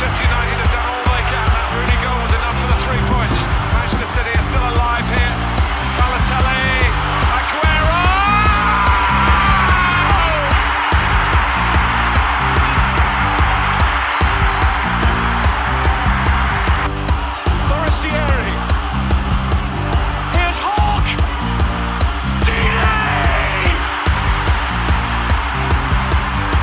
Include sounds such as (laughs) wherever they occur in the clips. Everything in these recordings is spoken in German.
Manchester United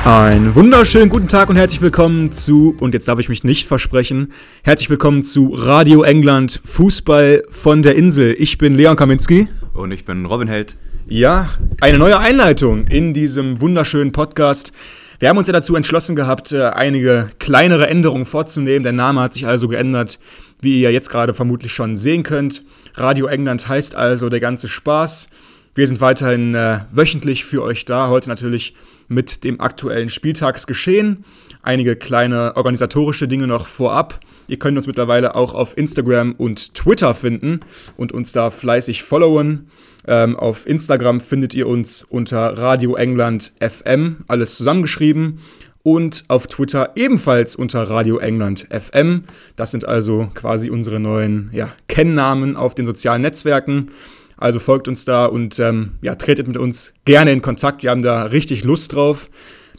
Einen wunderschönen guten Tag und herzlich willkommen zu, und jetzt darf ich mich nicht versprechen, herzlich willkommen zu Radio England Fußball von der Insel. Ich bin Leon Kaminski. Und ich bin Robin Held. Ja, eine neue Einleitung in diesem wunderschönen Podcast. Wir haben uns ja dazu entschlossen gehabt, äh, einige kleinere Änderungen vorzunehmen. Der Name hat sich also geändert, wie ihr jetzt gerade vermutlich schon sehen könnt. Radio England heißt also der ganze Spaß. Wir sind weiterhin äh, wöchentlich für euch da. Heute natürlich mit dem aktuellen Spieltagsgeschehen. Einige kleine organisatorische Dinge noch vorab. Ihr könnt uns mittlerweile auch auf Instagram und Twitter finden und uns da fleißig followen. Ähm, auf Instagram findet ihr uns unter Radio England FM, alles zusammengeschrieben. Und auf Twitter ebenfalls unter Radio England FM. Das sind also quasi unsere neuen ja, Kennnamen auf den sozialen Netzwerken. Also folgt uns da und ähm, ja, tretet mit uns gerne in Kontakt. Wir haben da richtig Lust drauf.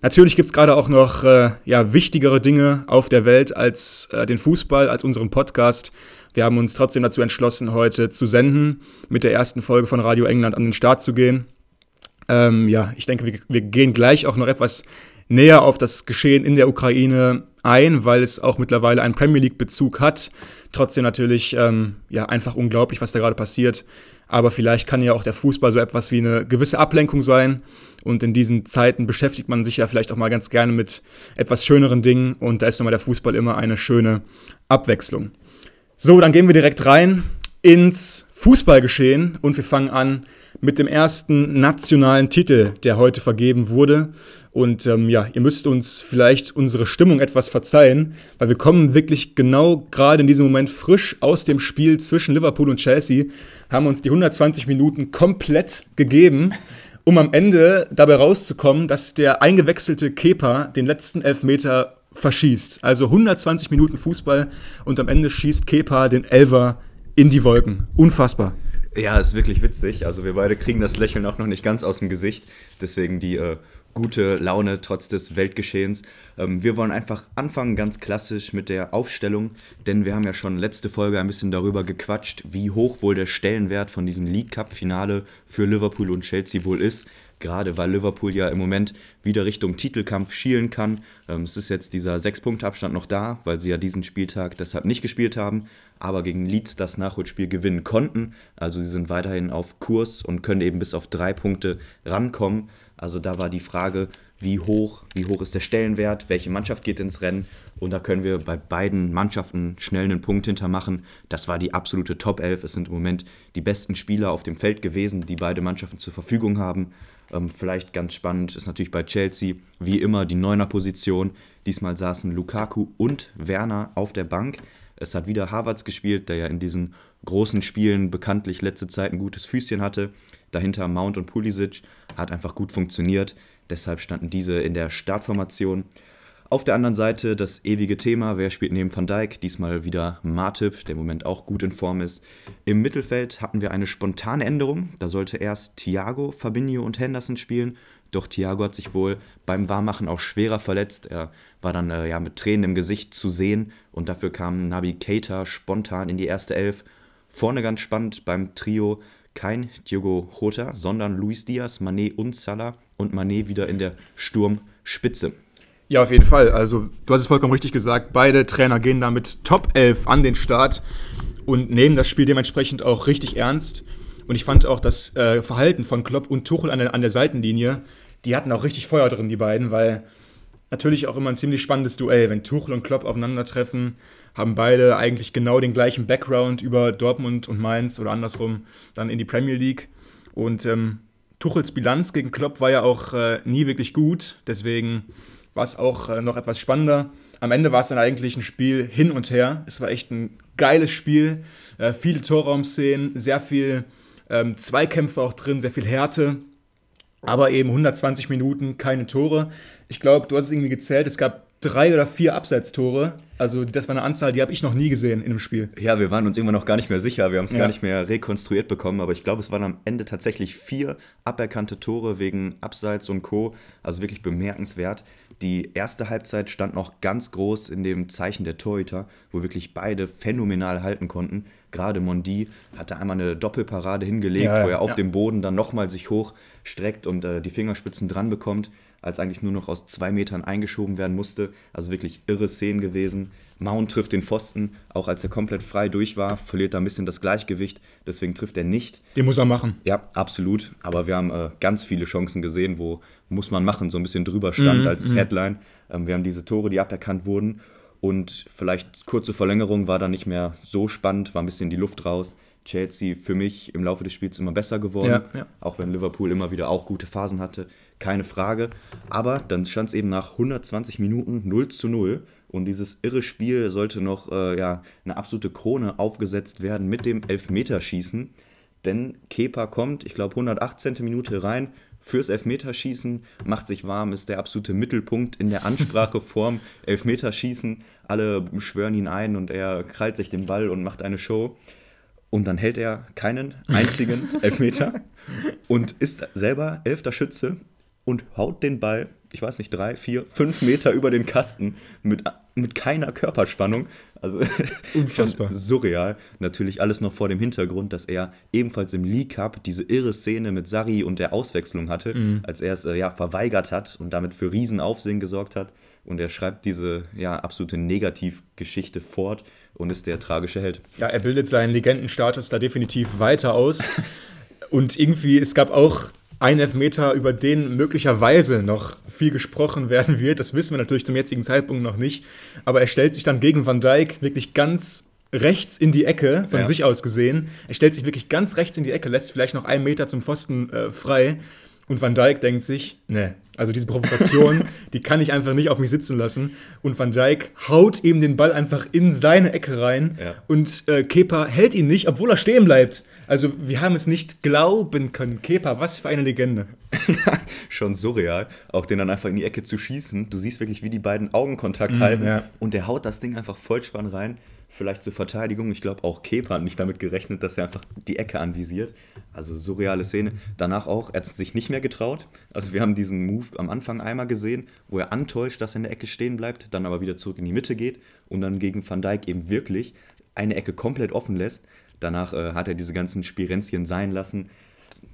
Natürlich gibt es gerade auch noch äh, ja, wichtigere Dinge auf der Welt als äh, den Fußball, als unseren Podcast. Wir haben uns trotzdem dazu entschlossen, heute zu senden, mit der ersten Folge von Radio England an den Start zu gehen. Ähm, ja, ich denke, wir, wir gehen gleich auch noch etwas näher auf das Geschehen in der Ukraine ein, weil es auch mittlerweile einen Premier League-Bezug hat. Trotzdem natürlich ähm, ja, einfach unglaublich, was da gerade passiert. Aber vielleicht kann ja auch der Fußball so etwas wie eine gewisse Ablenkung sein. Und in diesen Zeiten beschäftigt man sich ja vielleicht auch mal ganz gerne mit etwas schöneren Dingen. Und da ist nochmal der Fußball immer eine schöne Abwechslung. So, dann gehen wir direkt rein ins Fußballgeschehen und wir fangen an mit dem ersten nationalen Titel, der heute vergeben wurde. Und ähm, ja, ihr müsst uns vielleicht unsere Stimmung etwas verzeihen, weil wir kommen wirklich genau gerade in diesem Moment frisch aus dem Spiel zwischen Liverpool und Chelsea, haben uns die 120 Minuten komplett gegeben, um am Ende dabei rauszukommen, dass der eingewechselte Kepa den letzten Elfmeter verschießt. Also 120 Minuten Fußball und am Ende schießt Kepa den Elver in die Wolken. Unfassbar. Ja, ist wirklich witzig. Also wir beide kriegen das Lächeln auch noch nicht ganz aus dem Gesicht. Deswegen die äh, gute Laune trotz des Weltgeschehens. Ähm, wir wollen einfach anfangen ganz klassisch mit der Aufstellung, denn wir haben ja schon letzte Folge ein bisschen darüber gequatscht, wie hoch wohl der Stellenwert von diesem League Cup Finale für Liverpool und Chelsea wohl ist. Gerade weil Liverpool ja im Moment wieder Richtung Titelkampf schielen kann. Ähm, es ist jetzt dieser Sechs-Punkte-Abstand noch da, weil sie ja diesen Spieltag deshalb nicht gespielt haben, aber gegen Leeds das Nachholspiel gewinnen konnten. Also sie sind weiterhin auf Kurs und können eben bis auf drei Punkte rankommen. Also da war die Frage, wie hoch, wie hoch ist der Stellenwert, welche Mannschaft geht ins Rennen und da können wir bei beiden Mannschaften schnell einen Punkt hintermachen. Das war die absolute Top 11. Es sind im Moment die besten Spieler auf dem Feld gewesen, die beide Mannschaften zur Verfügung haben. Ähm, vielleicht ganz spannend ist natürlich bei Chelsea wie immer die Neuner-Position. Diesmal saßen Lukaku und Werner auf der Bank. Es hat wieder Havertz gespielt, der ja in diesen großen Spielen bekanntlich letzte Zeit ein gutes Füßchen hatte. Dahinter Mount und Pulisic hat einfach gut funktioniert. Deshalb standen diese in der Startformation. Auf der anderen Seite das ewige Thema, wer spielt neben Van Dijk? Diesmal wieder Martip, der im Moment auch gut in Form ist. Im Mittelfeld hatten wir eine spontane Änderung. Da sollte erst Thiago, Fabinho und Henderson spielen. Doch Thiago hat sich wohl beim Warmmachen auch schwerer verletzt. Er war dann äh, ja, mit Tränen im Gesicht zu sehen und dafür kam Nabi Keita spontan in die erste Elf. Vorne ganz spannend beim Trio kein Diogo Jota, sondern Luis Diaz, Manet und Salah und Manet wieder in der Sturmspitze. Ja, auf jeden Fall. Also, du hast es vollkommen richtig gesagt. Beide Trainer gehen da mit Top 11 an den Start und nehmen das Spiel dementsprechend auch richtig ernst. Und ich fand auch das äh, Verhalten von Klopp und Tuchel an der, an der Seitenlinie, die hatten auch richtig Feuer drin, die beiden, weil natürlich auch immer ein ziemlich spannendes Duell. Wenn Tuchel und Klopp aufeinandertreffen, haben beide eigentlich genau den gleichen Background über Dortmund und Mainz oder andersrum dann in die Premier League. Und ähm, Tuchels Bilanz gegen Klopp war ja auch äh, nie wirklich gut, deswegen war es auch äh, noch etwas spannender. Am Ende war es dann eigentlich ein Spiel hin und her. Es war echt ein geiles Spiel, äh, viele Torraumszenen, sehr viel ähm, Zweikämpfe auch drin, sehr viel Härte aber eben 120 Minuten keine Tore. Ich glaube, du hast es irgendwie gezählt, es gab drei oder vier Abseitstore. Also das war eine Anzahl, die habe ich noch nie gesehen in einem Spiel. Ja, wir waren uns irgendwann noch gar nicht mehr sicher. Wir haben es Ja. gar nicht mehr rekonstruiert bekommen, aber ich glaube, es waren am Ende tatsächlich vier aberkannte Tore wegen Abseits und Co. Also wirklich bemerkenswert. Die erste Halbzeit stand noch ganz groß in dem Zeichen der Torhüter, wo wirklich beide phänomenal halten konnten. Gerade Mondi hatte einmal eine Doppelparade hingelegt, Ja, ja, wo er auf ja. dem Boden dann nochmal sich hochstreckt und äh, die Fingerspitzen dran bekommt, als eigentlich nur noch aus zwei Metern eingeschoben werden musste. Also wirklich irre Szenen gewesen. Mount trifft den Pfosten, auch als er komplett frei durch war, verliert da ein bisschen das Gleichgewicht, deswegen trifft er nicht. Den muss er machen. Ja, absolut. Aber wir haben äh, ganz viele Chancen gesehen, wo muss man machen, so ein bisschen drüber stand als Headline. Ähm, wir haben diese Tore, die aberkannt wurden. Und vielleicht kurze Verlängerung war dann nicht mehr so spannend, war ein bisschen die Luft raus. Chelsea für mich im Laufe des Spiels immer besser geworden. Ja, ja. Auch wenn Liverpool immer wieder auch gute Phasen hatte, keine Frage. Aber dann stand es eben nach 120 Minuten 0 zu 0. Und dieses irre Spiel sollte noch äh, ja, eine absolute Krone aufgesetzt werden mit dem Elfmeterschießen. Denn Kepa kommt, ich glaube, 118. Minute rein fürs Elfmeterschießen, macht sich warm, ist der absolute Mittelpunkt in der Ansprache vorm (laughs) Elfmeterschießen. Alle schwören ihn ein und er krallt sich den Ball und macht eine Show. Und dann hält er keinen einzigen (laughs) Elfmeter und ist selber elfter Schütze und haut den Ball, ich weiß nicht, drei, vier, fünf Meter über den Kasten mit, mit keiner Körperspannung. Also (laughs) Unfassbar. surreal. Natürlich alles noch vor dem Hintergrund, dass er ebenfalls im League Cup diese irre Szene mit Sarri und der Auswechslung hatte, als er es äh, ja verweigert hat und damit für Riesenaufsehen gesorgt hat. Und er schreibt diese ja absolute Negativgeschichte fort und ist der tragische Held. Ja, er bildet seinen Legendenstatus da definitiv weiter aus. (laughs) Und irgendwie, es gab auch einen Elfmeter, über den möglicherweise noch viel gesprochen werden wird. Das wissen wir natürlich zum jetzigen Zeitpunkt noch nicht. Aber er stellt sich dann gegen Van Dijk wirklich ganz rechts in die Ecke, von Ja. sich aus gesehen. Er stellt sich wirklich ganz rechts in die Ecke, lässt vielleicht noch einen Meter zum Pfosten äh, frei. Und Van Dijk denkt sich, ne, also diese Provokation, (laughs) die kann ich einfach nicht auf mich sitzen lassen. Und Van Dijk haut ihm den Ball einfach in seine Ecke rein. Ja. Und äh, Kepa hält ihn nicht, obwohl er stehen bleibt. Also wir haben es nicht glauben können. Kepa, was für eine Legende. (laughs) Schon surreal, auch den dann einfach in die Ecke zu schießen. Du siehst wirklich, wie die beiden Augenkontakt halten ja. und der haut das Ding einfach Vollspann rein. Vielleicht zur Verteidigung. Ich glaube, auch Kepa hat nicht damit gerechnet, dass er einfach die Ecke anvisiert. Also surreale Szene. Danach auch, er hat sich nicht mehr getraut. Also wir haben diesen Move am Anfang einmal gesehen, wo er antäuscht, dass er in der Ecke stehen bleibt, dann aber wieder zurück in die Mitte geht und dann gegen Van Dijk eben wirklich eine Ecke komplett offen lässt. Danach äh, hat er diese ganzen Spirenzchen sein lassen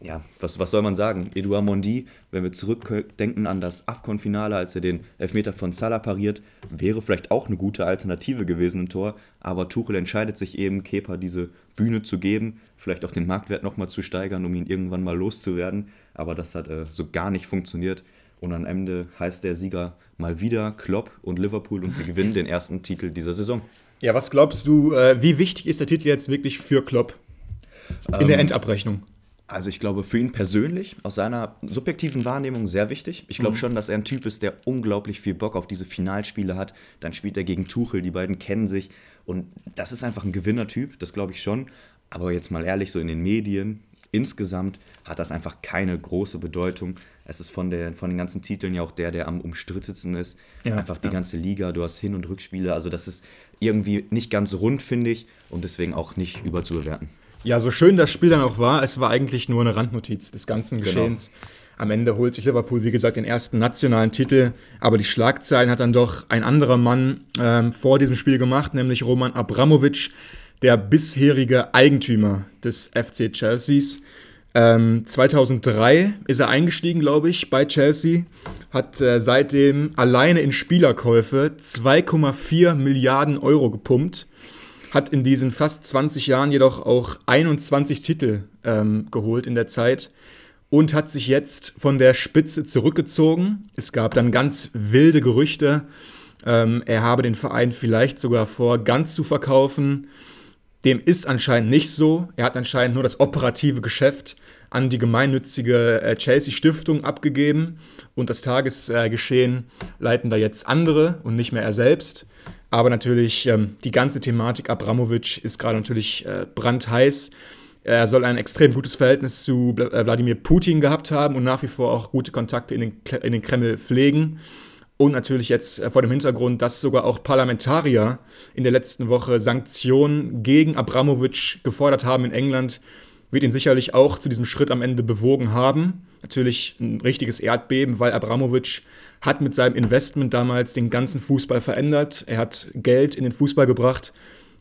ja, was, was soll man sagen? Edouard Mondi, wenn wir zurückdenken an das AFCON-Finale, als er den Elfmeter von Salah pariert, wäre vielleicht auch eine gute Alternative gewesen im Tor. Aber Tuchel entscheidet sich eben, Kepa diese Bühne zu geben, vielleicht auch den Marktwert nochmal zu steigern, um ihn irgendwann mal loszuwerden. Aber das hat äh, so gar nicht funktioniert. Und am Ende heißt der Sieger mal wieder Klopp und Liverpool und sie gewinnen den ersten Titel dieser Saison. Ja, was glaubst du, äh, wie wichtig ist der Titel jetzt wirklich für Klopp in der Endabrechnung? Also ich glaube für ihn persönlich, aus seiner subjektiven Wahrnehmung sehr wichtig. Ich glaube schon, dass er ein Typ ist, der unglaublich viel Bock auf diese Finalspiele hat. Dann spielt er gegen Tuchel, die beiden kennen sich. Und das ist einfach ein Gewinnertyp, das glaube ich schon. Aber jetzt mal ehrlich, so in den Medien, insgesamt hat das einfach keine große Bedeutung. Es ist von, der, von den ganzen Titeln ja auch der, der am umstrittensten ist. Ja, einfach die ja. ganze Liga, du hast Hin- und Rückspiele. Also das ist irgendwie nicht ganz rund, finde ich. Und deswegen auch nicht überzubewerten. Ja, so schön das Spiel dann auch war, es war eigentlich nur eine Randnotiz des ganzen Genau. Geschehens. Am Ende holt sich Liverpool, wie gesagt, den ersten nationalen Titel, aber die Schlagzeilen hat dann doch ein anderer Mann ähm, vor diesem Spiel gemacht, nämlich Roman Abramovic, der bisherige Eigentümer des FC Chelseas. Ähm, 2003 ist er eingestiegen, glaube ich, bei Chelsea, hat äh, seitdem alleine in Spielerkäufe 2,4 Milliarden Euro gepumpt hat in diesen fast 20 Jahren jedoch auch 21 Titel ähm, geholt in der Zeit und hat sich jetzt von der Spitze zurückgezogen. Es gab dann ganz wilde Gerüchte, ähm, er habe den Verein vielleicht sogar vor, ganz zu verkaufen. Dem ist anscheinend nicht so. Er hat anscheinend nur das operative Geschäft an die gemeinnützige äh, Chelsea Stiftung abgegeben und das Tagesgeschehen leiten da jetzt andere und nicht mehr er selbst. Aber natürlich ähm, die ganze Thematik Abramovic ist gerade natürlich äh, brandheiß. Er soll ein extrem gutes Verhältnis zu äh, Wladimir Putin gehabt haben und nach wie vor auch gute Kontakte in den, Kreml pflegen. Und natürlich jetzt vor dem Hintergrund, dass sogar auch Parlamentarier in der letzten Woche Sanktionen gegen Abramowitsch gefordert haben in England, wird ihn sicherlich auch zu diesem Schritt am Ende bewogen haben. Natürlich ein richtiges Erdbeben, weil Abramowitsch hat mit seinem Investment damals den ganzen Fußball verändert. Er hat Geld in den Fußball gebracht,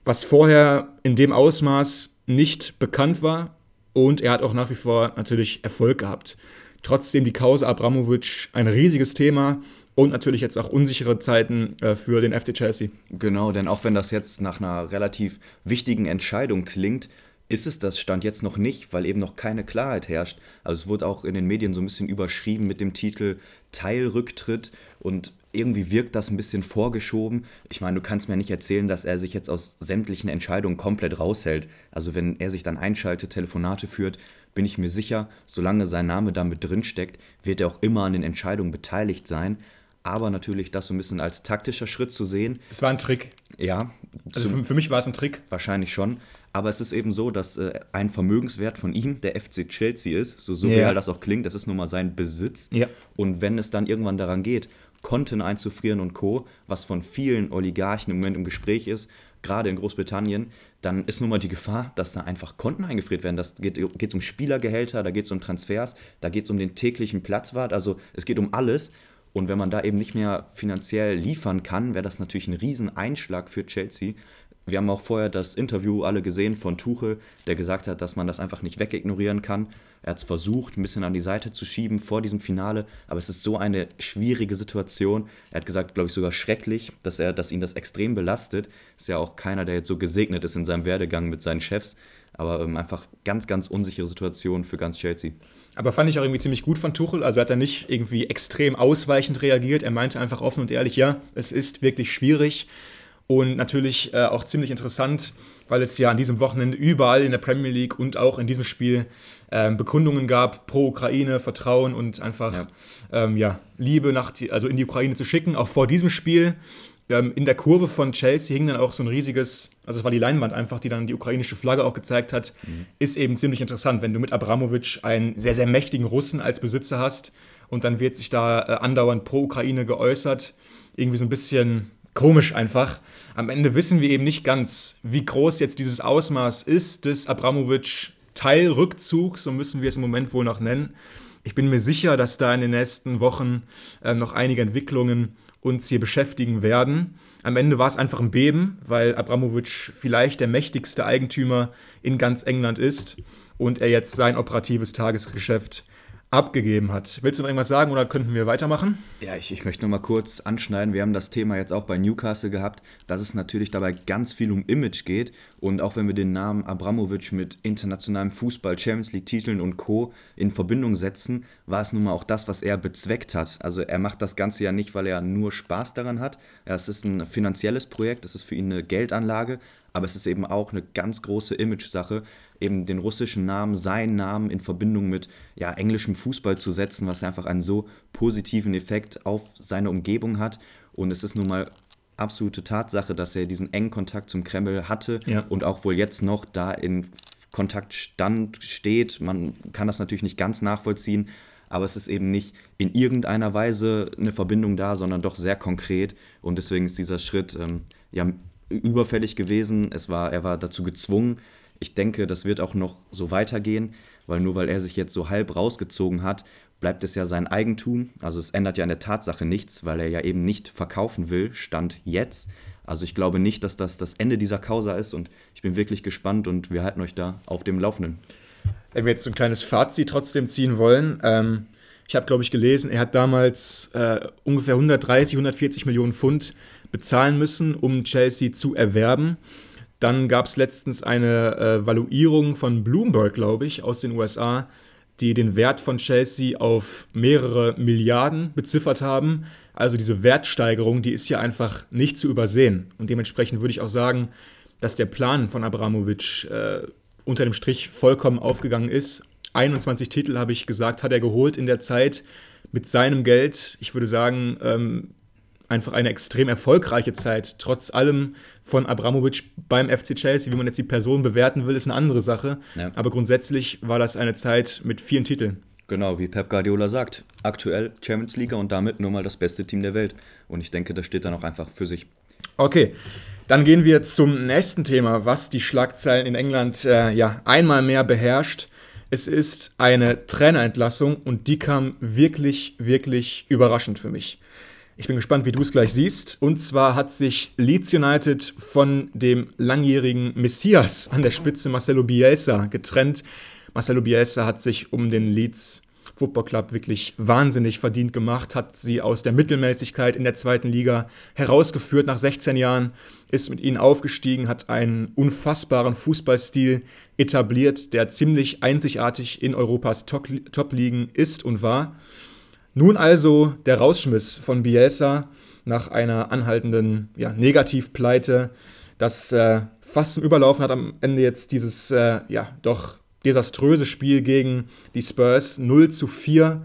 was vorher in dem Ausmaß nicht bekannt war. Und er hat auch nach wie vor natürlich Erfolg gehabt. Trotzdem die Causa Abramowitsch ein riesiges Thema und natürlich jetzt auch unsichere Zeiten äh, für den FC Chelsea. Genau, denn auch wenn das jetzt nach einer relativ wichtigen Entscheidung klingt, ist es das Stand jetzt noch nicht, weil eben noch keine Klarheit herrscht. Also es wurde auch in den Medien so ein bisschen überschrieben mit dem Titel Teilrücktritt und irgendwie wirkt das ein bisschen vorgeschoben. Ich meine, du kannst mir nicht erzählen, dass er sich jetzt aus sämtlichen Entscheidungen komplett raushält. Also wenn er sich dann einschaltet, Telefonate führt, bin ich mir sicher, solange sein Name damit drinsteckt, wird er auch immer an den Entscheidungen beteiligt sein. Aber natürlich das so ein bisschen als taktischer Schritt zu sehen. Es war ein Trick. Ja. Also für, für mich war es ein Trick. Wahrscheinlich schon. Aber es ist eben so, dass äh, ein Vermögenswert von ihm der FC Chelsea ist, so, so Ja. das auch klingt, das ist nun mal sein Besitz. Ja. Und wenn es dann irgendwann daran geht, Konten einzufrieren und Co., was von vielen Oligarchen im Moment im Gespräch ist, gerade in Großbritannien, dann ist nun mal die Gefahr, dass da einfach Konten eingefriert werden. Das geht es um Spielergehälter, da geht es um Transfers, da geht es um den täglichen Platzwart, also es geht um alles. Und wenn man da eben nicht mehr finanziell liefern kann, wäre das natürlich ein Rieseneinschlag für Chelsea. Wir haben auch vorher das Interview alle gesehen von Tuchel, der gesagt hat, dass man das einfach nicht wegignorieren kann. Er hat es versucht, ein bisschen an die Seite zu schieben vor diesem Finale, aber es ist so eine schwierige Situation. Er hat gesagt, glaube ich, sogar schrecklich, dass, er, dass ihn das extrem belastet. Ist ja auch keiner, der jetzt so gesegnet ist in seinem Werdegang mit seinen Chefs, aber ähm, einfach ganz, ganz unsichere Situation für ganz Chelsea. Aber fand ich auch irgendwie ziemlich gut von Tuchel. Also hat er nicht irgendwie extrem ausweichend reagiert. Er meinte einfach offen und ehrlich, ja, es ist wirklich schwierig. Und natürlich äh, auch ziemlich interessant, weil es ja an diesem Wochenende überall in der Premier League und auch in diesem Spiel ähm, Bekundungen gab pro Ukraine, Vertrauen und einfach Ja. Ähm, ja, Liebe nach die, also in die Ukraine zu schicken. Auch vor diesem Spiel ähm, in der Kurve von Chelsea hing dann auch so ein riesiges, also es war die Leinwand einfach, die dann die ukrainische Flagge auch gezeigt hat. Ist eben ziemlich interessant, wenn du mit Abramowitsch einen sehr, sehr mächtigen Russen als Besitzer hast und dann wird sich da äh, andauernd pro Ukraine geäußert. Irgendwie so ein bisschen komisch einfach. Am Ende wissen wir eben nicht ganz, wie groß jetzt dieses Ausmaß ist des Abramowitsch Teilrückzugs, so müssen wir es im Moment wohl noch nennen. Ich bin mir sicher, dass da in den nächsten Wochen äh, noch einige Entwicklungen uns hier beschäftigen werden. Am Ende war es einfach ein Beben, weil Abramowitsch vielleicht der mächtigste Eigentümer in ganz England ist und er jetzt sein operatives Tagesgeschäft abgegeben hat. Willst du noch irgendwas sagen oder könnten wir weitermachen? Ja, ich, ich möchte noch mal kurz anschneiden. Wir haben das Thema jetzt auch bei Newcastle gehabt, dass es natürlich dabei ganz viel um Image geht. Und auch wenn wir den Namen Abramovic mit internationalem Fußball, Champions League-Titeln und Co. in Verbindung setzen, war es nun mal auch das, was er bezweckt hat. Also er macht das Ganze ja nicht, weil er nur Spaß daran hat. Es ist ein finanzielles Projekt, es ist für ihn eine Geldanlage, aber es ist eben auch eine ganz große Image-Sache, eben den russischen Namen, seinen Namen in Verbindung mit ja, englischem Fußball zu setzen, was einfach einen so positiven Effekt auf seine Umgebung hat. Und es ist nun mal absolute Tatsache, dass er diesen engen Kontakt zum Kreml hatte Ja. und auch wohl jetzt noch da in Kontakt stand, steht. Man kann das natürlich nicht ganz nachvollziehen, aber es ist eben nicht in irgendeiner Weise eine Verbindung da, sondern doch sehr konkret. Und deswegen ist dieser Schritt ähm, ja überfällig gewesen. Es war, er war dazu gezwungen. Ich denke, das wird auch noch so weitergehen, weil nur weil er sich jetzt so halb rausgezogen hat, bleibt es ja sein Eigentum. Also es ändert ja an der Tatsache nichts, weil er ja eben nicht verkaufen will, stand jetzt. Also ich glaube nicht, dass das das Ende dieser Causa ist und ich bin wirklich gespannt und wir halten euch da auf dem Laufenden. Wenn wir jetzt so ein kleines Fazit trotzdem ziehen wollen, ähm, ich habe, glaube ich, gelesen, er hat damals äh, ungefähr 130, 140 Millionen Pfund bezahlen müssen, um Chelsea zu erwerben. Dann gab es letztens eine äh, Valuierung von Bloomberg, glaube ich, aus den USA, die den Wert von Chelsea auf mehrere Milliarden beziffert haben. Also diese Wertsteigerung, die ist hier einfach nicht zu übersehen. Und dementsprechend würde ich auch sagen, dass der Plan von Abramovic äh, unter dem Strich vollkommen aufgegangen ist. 21 Titel, habe ich gesagt, hat er geholt in der Zeit mit seinem Geld. Ich würde sagen, ähm, einfach eine extrem erfolgreiche Zeit, trotz allem von Abramovic beim FC Chelsea. Wie man jetzt die Person bewerten will, ist eine andere Sache. Ja. Aber grundsätzlich war das eine Zeit mit vielen Titeln. Genau, wie Pep Guardiola sagt. Aktuell Champions League und damit nur mal das beste Team der Welt. Und ich denke, das steht dann auch einfach für sich. Okay, dann gehen wir zum nächsten Thema, was die Schlagzeilen in England äh, ja einmal mehr beherrscht. Es ist eine Trainerentlassung und die kam wirklich, wirklich überraschend für mich. Ich bin gespannt, wie du es gleich siehst. Und zwar hat sich Leeds United von dem langjährigen Messias an der Spitze Marcelo Bielsa getrennt. Marcelo Bielsa hat sich um den Leeds Football Club wirklich wahnsinnig verdient gemacht, hat sie aus der Mittelmäßigkeit in der zweiten Liga herausgeführt nach 16 Jahren, ist mit ihnen aufgestiegen, hat einen unfassbaren Fußballstil etabliert, der ziemlich einzigartig in Europas Top-Ligen ist und war. Nun also der Rausschmiss von Bielsa nach einer anhaltenden ja, Negativpleite, das äh, fast zum Überlaufen hat am Ende jetzt dieses äh, ja doch desaströse Spiel gegen die Spurs 0 zu 4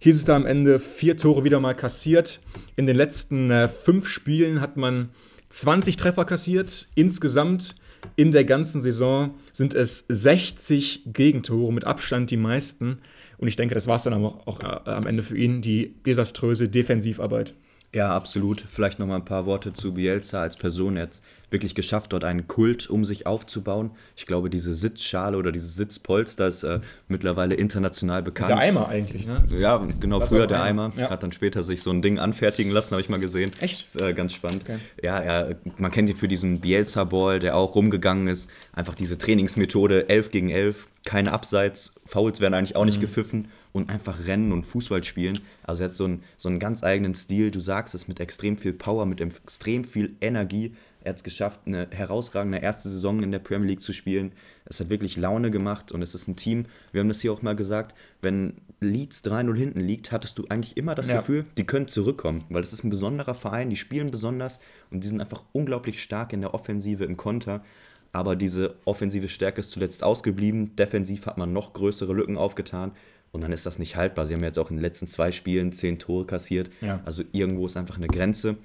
hieß es da am Ende vier Tore wieder mal kassiert. In den letzten äh, fünf Spielen hat man 20 Treffer kassiert. Insgesamt in der ganzen Saison sind es 60 Gegentore, mit Abstand die meisten. Und ich denke, das war es dann auch, auch äh, am Ende für ihn, die desaströse Defensivarbeit. Ja, absolut. Vielleicht noch mal ein paar Worte zu Bielsa als Person. Er hat es wirklich geschafft, dort einen Kult um sich aufzubauen. Ich glaube, diese Sitzschale oder dieses Sitzpolster ist äh, mittlerweile international bekannt. Der Eimer eigentlich, ne? Ja, genau, das früher der Eimer. Ja. Hat dann später sich so ein Ding anfertigen lassen, habe ich mal gesehen. Echt? Ist äh, ganz spannend. Okay. Ja, er, man kennt ihn für diesen Bielsa-Ball, der auch rumgegangen ist. Einfach diese Trainingsmethode 11 gegen 11, keine Abseits, Fouls werden eigentlich auch nicht mhm. gepfiffen und einfach rennen und Fußball spielen. Also er hat so einen, so einen ganz eigenen Stil. Du sagst es mit extrem viel Power, mit extrem viel Energie. Er hat es geschafft, eine herausragende erste Saison in der Premier League zu spielen. Es hat wirklich Laune gemacht und es ist ein Team. Wir haben das hier auch mal gesagt, wenn Leeds 3-0 hinten liegt, hattest du eigentlich immer das ja. Gefühl, die können zurückkommen, weil es ist ein besonderer Verein, die spielen besonders und die sind einfach unglaublich stark in der Offensive, im Konter. Aber diese offensive Stärke ist zuletzt ausgeblieben. Defensiv hat man noch größere Lücken aufgetan. Und dann ist das nicht haltbar. Sie haben jetzt auch in den letzten zwei Spielen zehn Tore kassiert. Ja. Also irgendwo ist einfach eine Grenze.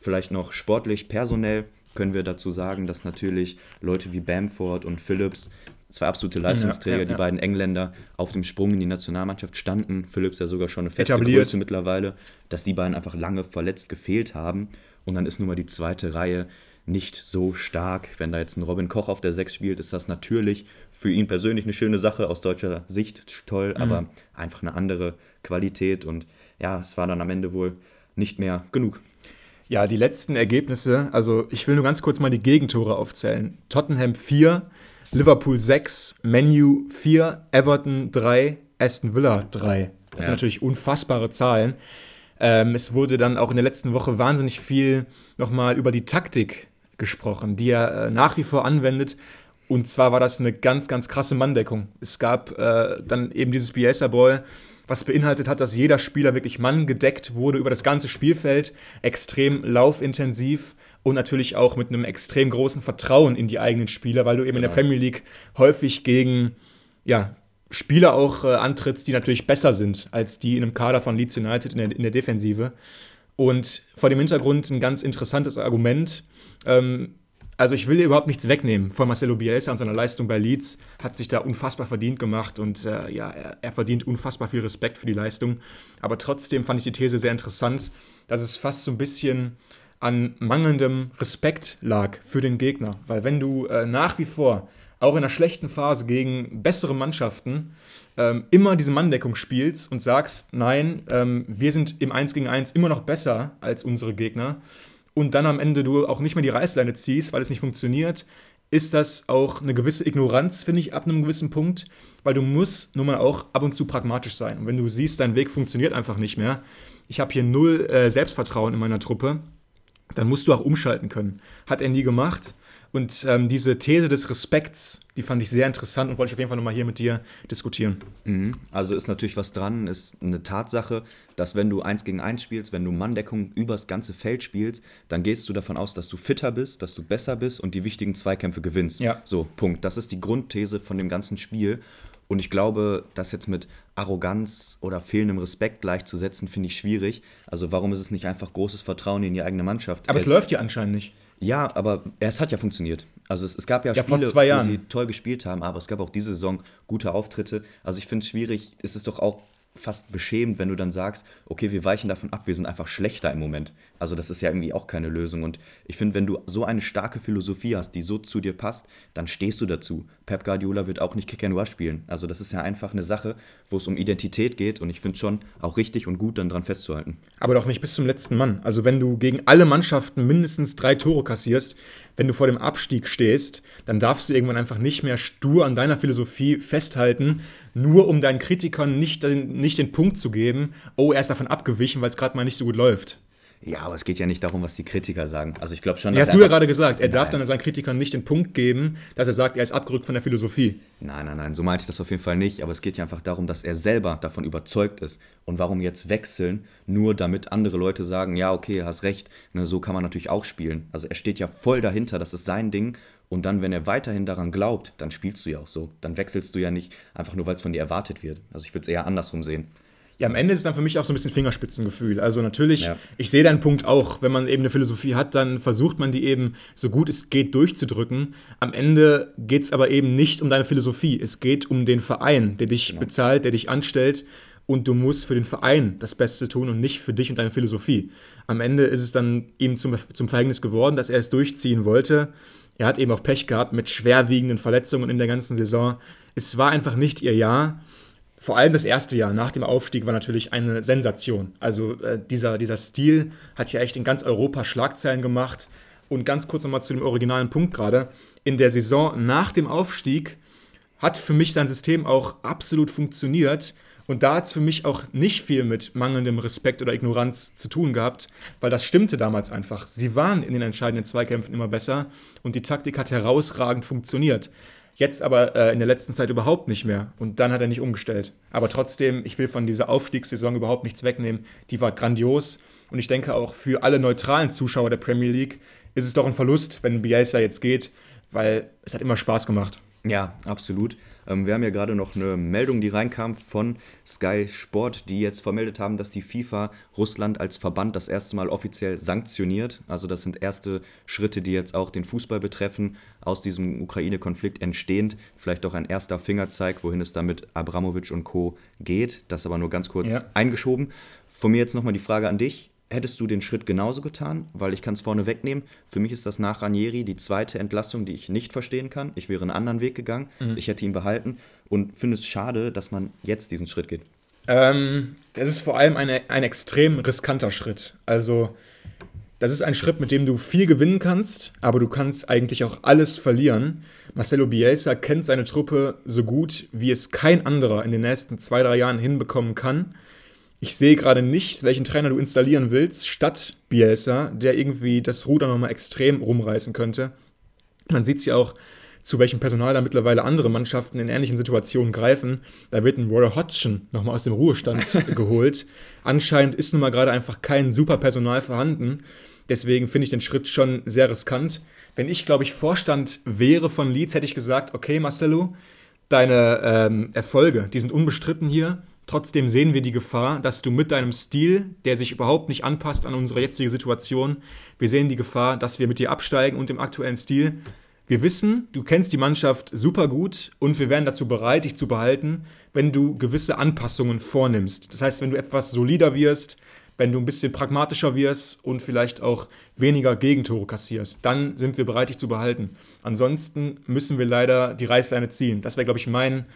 Vielleicht noch sportlich, personell können wir dazu sagen, dass natürlich Leute wie Bamford und Phillips, zwei absolute Leistungsträger, ja, ja, die beiden Engländer, auf dem Sprung in die Nationalmannschaft standen. Phillips ja sogar schon eine feste Etabliert. Größe mittlerweile, dass die beiden einfach lange verletzt gefehlt haben. Und dann ist nun mal die zweite Reihe nicht so stark. Wenn da jetzt ein Robin Koch auf der 6 spielt, ist das natürlich für ihn persönlich eine schöne Sache, aus deutscher Sicht toll, mhm. aber einfach eine andere Qualität und ja, es war dann am Ende wohl nicht mehr genug. Ja, die letzten Ergebnisse, also ich will nur ganz kurz mal die Gegentore aufzählen. Tottenham 4, Liverpool 6, Menu 4, Everton 3, Aston Villa 3. Das ja. sind natürlich unfassbare Zahlen. Ähm, es wurde dann auch in der letzten Woche wahnsinnig viel nochmal über die Taktik gesprochen, die er äh, nach wie vor anwendet. Und zwar war das eine ganz, ganz krasse Manndeckung. Es gab äh, dann eben dieses Bielsa-Ball, was beinhaltet hat, dass jeder Spieler wirklich manngedeckt wurde über das ganze Spielfeld, extrem laufintensiv und natürlich auch mit einem extrem großen Vertrauen in die eigenen Spieler, weil du eben genau. in der genau. Premier League häufig gegen ja, Spieler auch äh, antrittst, die natürlich besser sind als die in einem Kader von Leeds United in der, in der Defensive. Und vor dem Hintergrund ein ganz interessantes Argument. Ähm, also ich will dir überhaupt nichts wegnehmen von Marcelo Bielsa und seiner Leistung bei Leeds. Hat sich da unfassbar verdient gemacht und äh, ja, er, er, verdient unfassbar viel Respekt für die Leistung. Aber trotzdem fand ich die These sehr interessant, dass es fast so ein bisschen an mangelndem Respekt lag für den Gegner. Weil wenn du äh, nach wie vor auch in einer schlechten Phase gegen bessere Mannschaften ähm, immer diese Manndeckung spielst und sagst, nein, ähm, wir sind im 1 gegen 1 immer noch besser als unsere Gegner, und dann am Ende du auch nicht mehr die Reißleine ziehst, weil es nicht funktioniert, ist das auch eine gewisse Ignoranz, finde ich, ab einem gewissen Punkt, weil du musst nun mal auch ab und zu pragmatisch sein. Und wenn du siehst, dein Weg funktioniert einfach nicht mehr, ich habe hier null äh, Selbstvertrauen in meiner Truppe, dann musst du auch umschalten können. Hat er nie gemacht. Und ähm, diese These des Respekts, die fand ich sehr interessant und wollte ich auf jeden Fall nochmal hier mit dir diskutieren. Mhm. Also ist natürlich was dran, ist eine Tatsache, dass wenn du eins gegen eins spielst, wenn du Manndeckung übers ganze Feld spielst, dann gehst du davon aus, dass du fitter bist, dass du besser bist und die wichtigen Zweikämpfe gewinnst. Ja. So, Punkt. Das ist die Grundthese von dem ganzen Spiel. Und ich glaube, das jetzt mit Arroganz oder fehlendem Respekt gleichzusetzen, finde ich schwierig. Also warum ist es nicht einfach großes Vertrauen in die eigene Mannschaft? Aber es, es läuft ja anscheinend nicht. Ja, aber es hat ja funktioniert. Also es, es gab ja, ja Spiele, wo sie toll gespielt haben, aber es gab auch diese Saison gute Auftritte. Also ich finde es schwierig, es ist doch auch fast beschämend, wenn du dann sagst, okay, wir weichen davon ab, wir sind einfach schlechter im Moment. Also das ist ja irgendwie auch keine Lösung. Und ich finde, wenn du so eine starke Philosophie hast, die so zu dir passt, dann stehst du dazu. Pep Guardiola wird auch nicht Kick and Rush spielen. Also das ist ja einfach eine Sache, wo es um Identität geht und ich finde schon auch richtig und gut, dann dran festzuhalten. Aber doch nicht bis zum letzten Mann. Also wenn du gegen alle Mannschaften mindestens drei Tore kassierst, wenn du vor dem Abstieg stehst, dann darfst du irgendwann einfach nicht mehr stur an deiner Philosophie festhalten, nur um deinen Kritikern nicht, nicht den Punkt zu geben, oh, er ist davon abgewichen, weil es gerade mal nicht so gut läuft. Ja, aber es geht ja nicht darum, was die Kritiker sagen. Also ich glaube schon. Ja, hast du ja gerade gesagt, er nein. darf dann seinen Kritikern nicht den Punkt geben, dass er sagt, er ist abgerückt von der Philosophie. Nein, nein, nein, so meinte ich das auf jeden Fall nicht. Aber es geht ja einfach darum, dass er selber davon überzeugt ist. Und warum jetzt wechseln, nur damit andere Leute sagen, ja, okay, hast recht, ne, so kann man natürlich auch spielen. Also er steht ja voll dahinter, das ist sein Ding. Und dann, wenn er weiterhin daran glaubt, dann spielst du ja auch so. Dann wechselst du ja nicht einfach nur, weil es von dir erwartet wird. Also ich würde es eher andersrum sehen. Ja, am Ende ist es dann für mich auch so ein bisschen Fingerspitzengefühl. Also natürlich, ja. ich sehe deinen Punkt auch. Wenn man eben eine Philosophie hat, dann versucht man die eben so gut es geht durchzudrücken. Am Ende geht es aber eben nicht um deine Philosophie. Es geht um den Verein, der dich genau. bezahlt, der dich anstellt. Und du musst für den Verein das Beste tun und nicht für dich und deine Philosophie. Am Ende ist es dann ihm zum, zum Verhängnis geworden, dass er es durchziehen wollte. Er hat eben auch Pech gehabt mit schwerwiegenden Verletzungen in der ganzen Saison. Es war einfach nicht ihr Jahr vor allem das erste Jahr nach dem Aufstieg war natürlich eine Sensation. Also äh, dieser, dieser Stil hat ja echt in ganz Europa Schlagzeilen gemacht. Und ganz kurz nochmal zu dem originalen Punkt gerade. In der Saison nach dem Aufstieg hat für mich sein System auch absolut funktioniert. Und da hat es für mich auch nicht viel mit mangelndem Respekt oder Ignoranz zu tun gehabt, weil das stimmte damals einfach. Sie waren in den entscheidenden Zweikämpfen immer besser und die Taktik hat herausragend funktioniert. Jetzt aber äh, in der letzten Zeit überhaupt nicht mehr. Und dann hat er nicht umgestellt. Aber trotzdem, ich will von dieser Aufstiegssaison überhaupt nichts wegnehmen. Die war grandios. Und ich denke auch für alle neutralen Zuschauer der Premier League ist es doch ein Verlust, wenn Bielsa jetzt geht, weil es hat immer Spaß gemacht. Ja, absolut. Ähm, wir haben ja gerade noch eine Meldung, die reinkam von Sky Sport, die jetzt vermeldet haben, dass die FIFA Russland als Verband das erste Mal offiziell sanktioniert. Also das sind erste Schritte, die jetzt auch den Fußball betreffen, aus diesem Ukraine-Konflikt entstehend. Vielleicht auch ein erster Fingerzeig, wohin es dann mit Abramovic und Co. geht. Das aber nur ganz kurz ja. eingeschoben. Von mir jetzt nochmal die Frage an dich hättest du den Schritt genauso getan, weil ich kann es vorne wegnehmen. Für mich ist das nach Ranieri die zweite Entlassung, die ich nicht verstehen kann. Ich wäre einen anderen Weg gegangen. Mhm. Ich hätte ihn behalten und finde es schade, dass man jetzt diesen Schritt geht. Ähm, das ist vor allem eine, ein extrem riskanter Schritt. Also, das ist ein Schritt, mit dem du viel gewinnen kannst, aber du kannst eigentlich auch alles verlieren. Marcelo Bielsa kennt seine Truppe so gut, wie es kein anderer in den nächsten zwei, drei Jahren hinbekommen kann ich sehe gerade nicht, welchen Trainer du installieren willst, statt Bielsa, der irgendwie das Ruder nochmal extrem rumreißen könnte. Man sieht es ja auch, zu welchem Personal da mittlerweile andere Mannschaften in ähnlichen Situationen greifen. Da wird ein Roy Hodgson nochmal aus dem Ruhestand (laughs) geholt. Anscheinend ist nun mal gerade einfach kein super Personal vorhanden. Deswegen finde ich den Schritt schon sehr riskant. Wenn ich, glaube ich, Vorstand wäre von Leeds, hätte ich gesagt, okay, Marcelo, deine ähm, Erfolge, die sind unbestritten hier. Trotzdem sehen wir die Gefahr, dass du mit deinem Stil, der sich überhaupt nicht anpasst an unsere jetzige Situation, wir sehen die Gefahr, dass wir mit dir absteigen und dem aktuellen Stil. Wir wissen, du kennst die Mannschaft super gut und wir wären dazu bereit, dich zu behalten, wenn du gewisse Anpassungen vornimmst. Das heißt, wenn du etwas solider wirst, wenn du ein bisschen pragmatischer wirst und vielleicht auch weniger Gegentore kassierst, dann sind wir bereit, dich zu behalten. Ansonsten müssen wir leider die Reißleine ziehen. Das wäre, glaube ich, mein,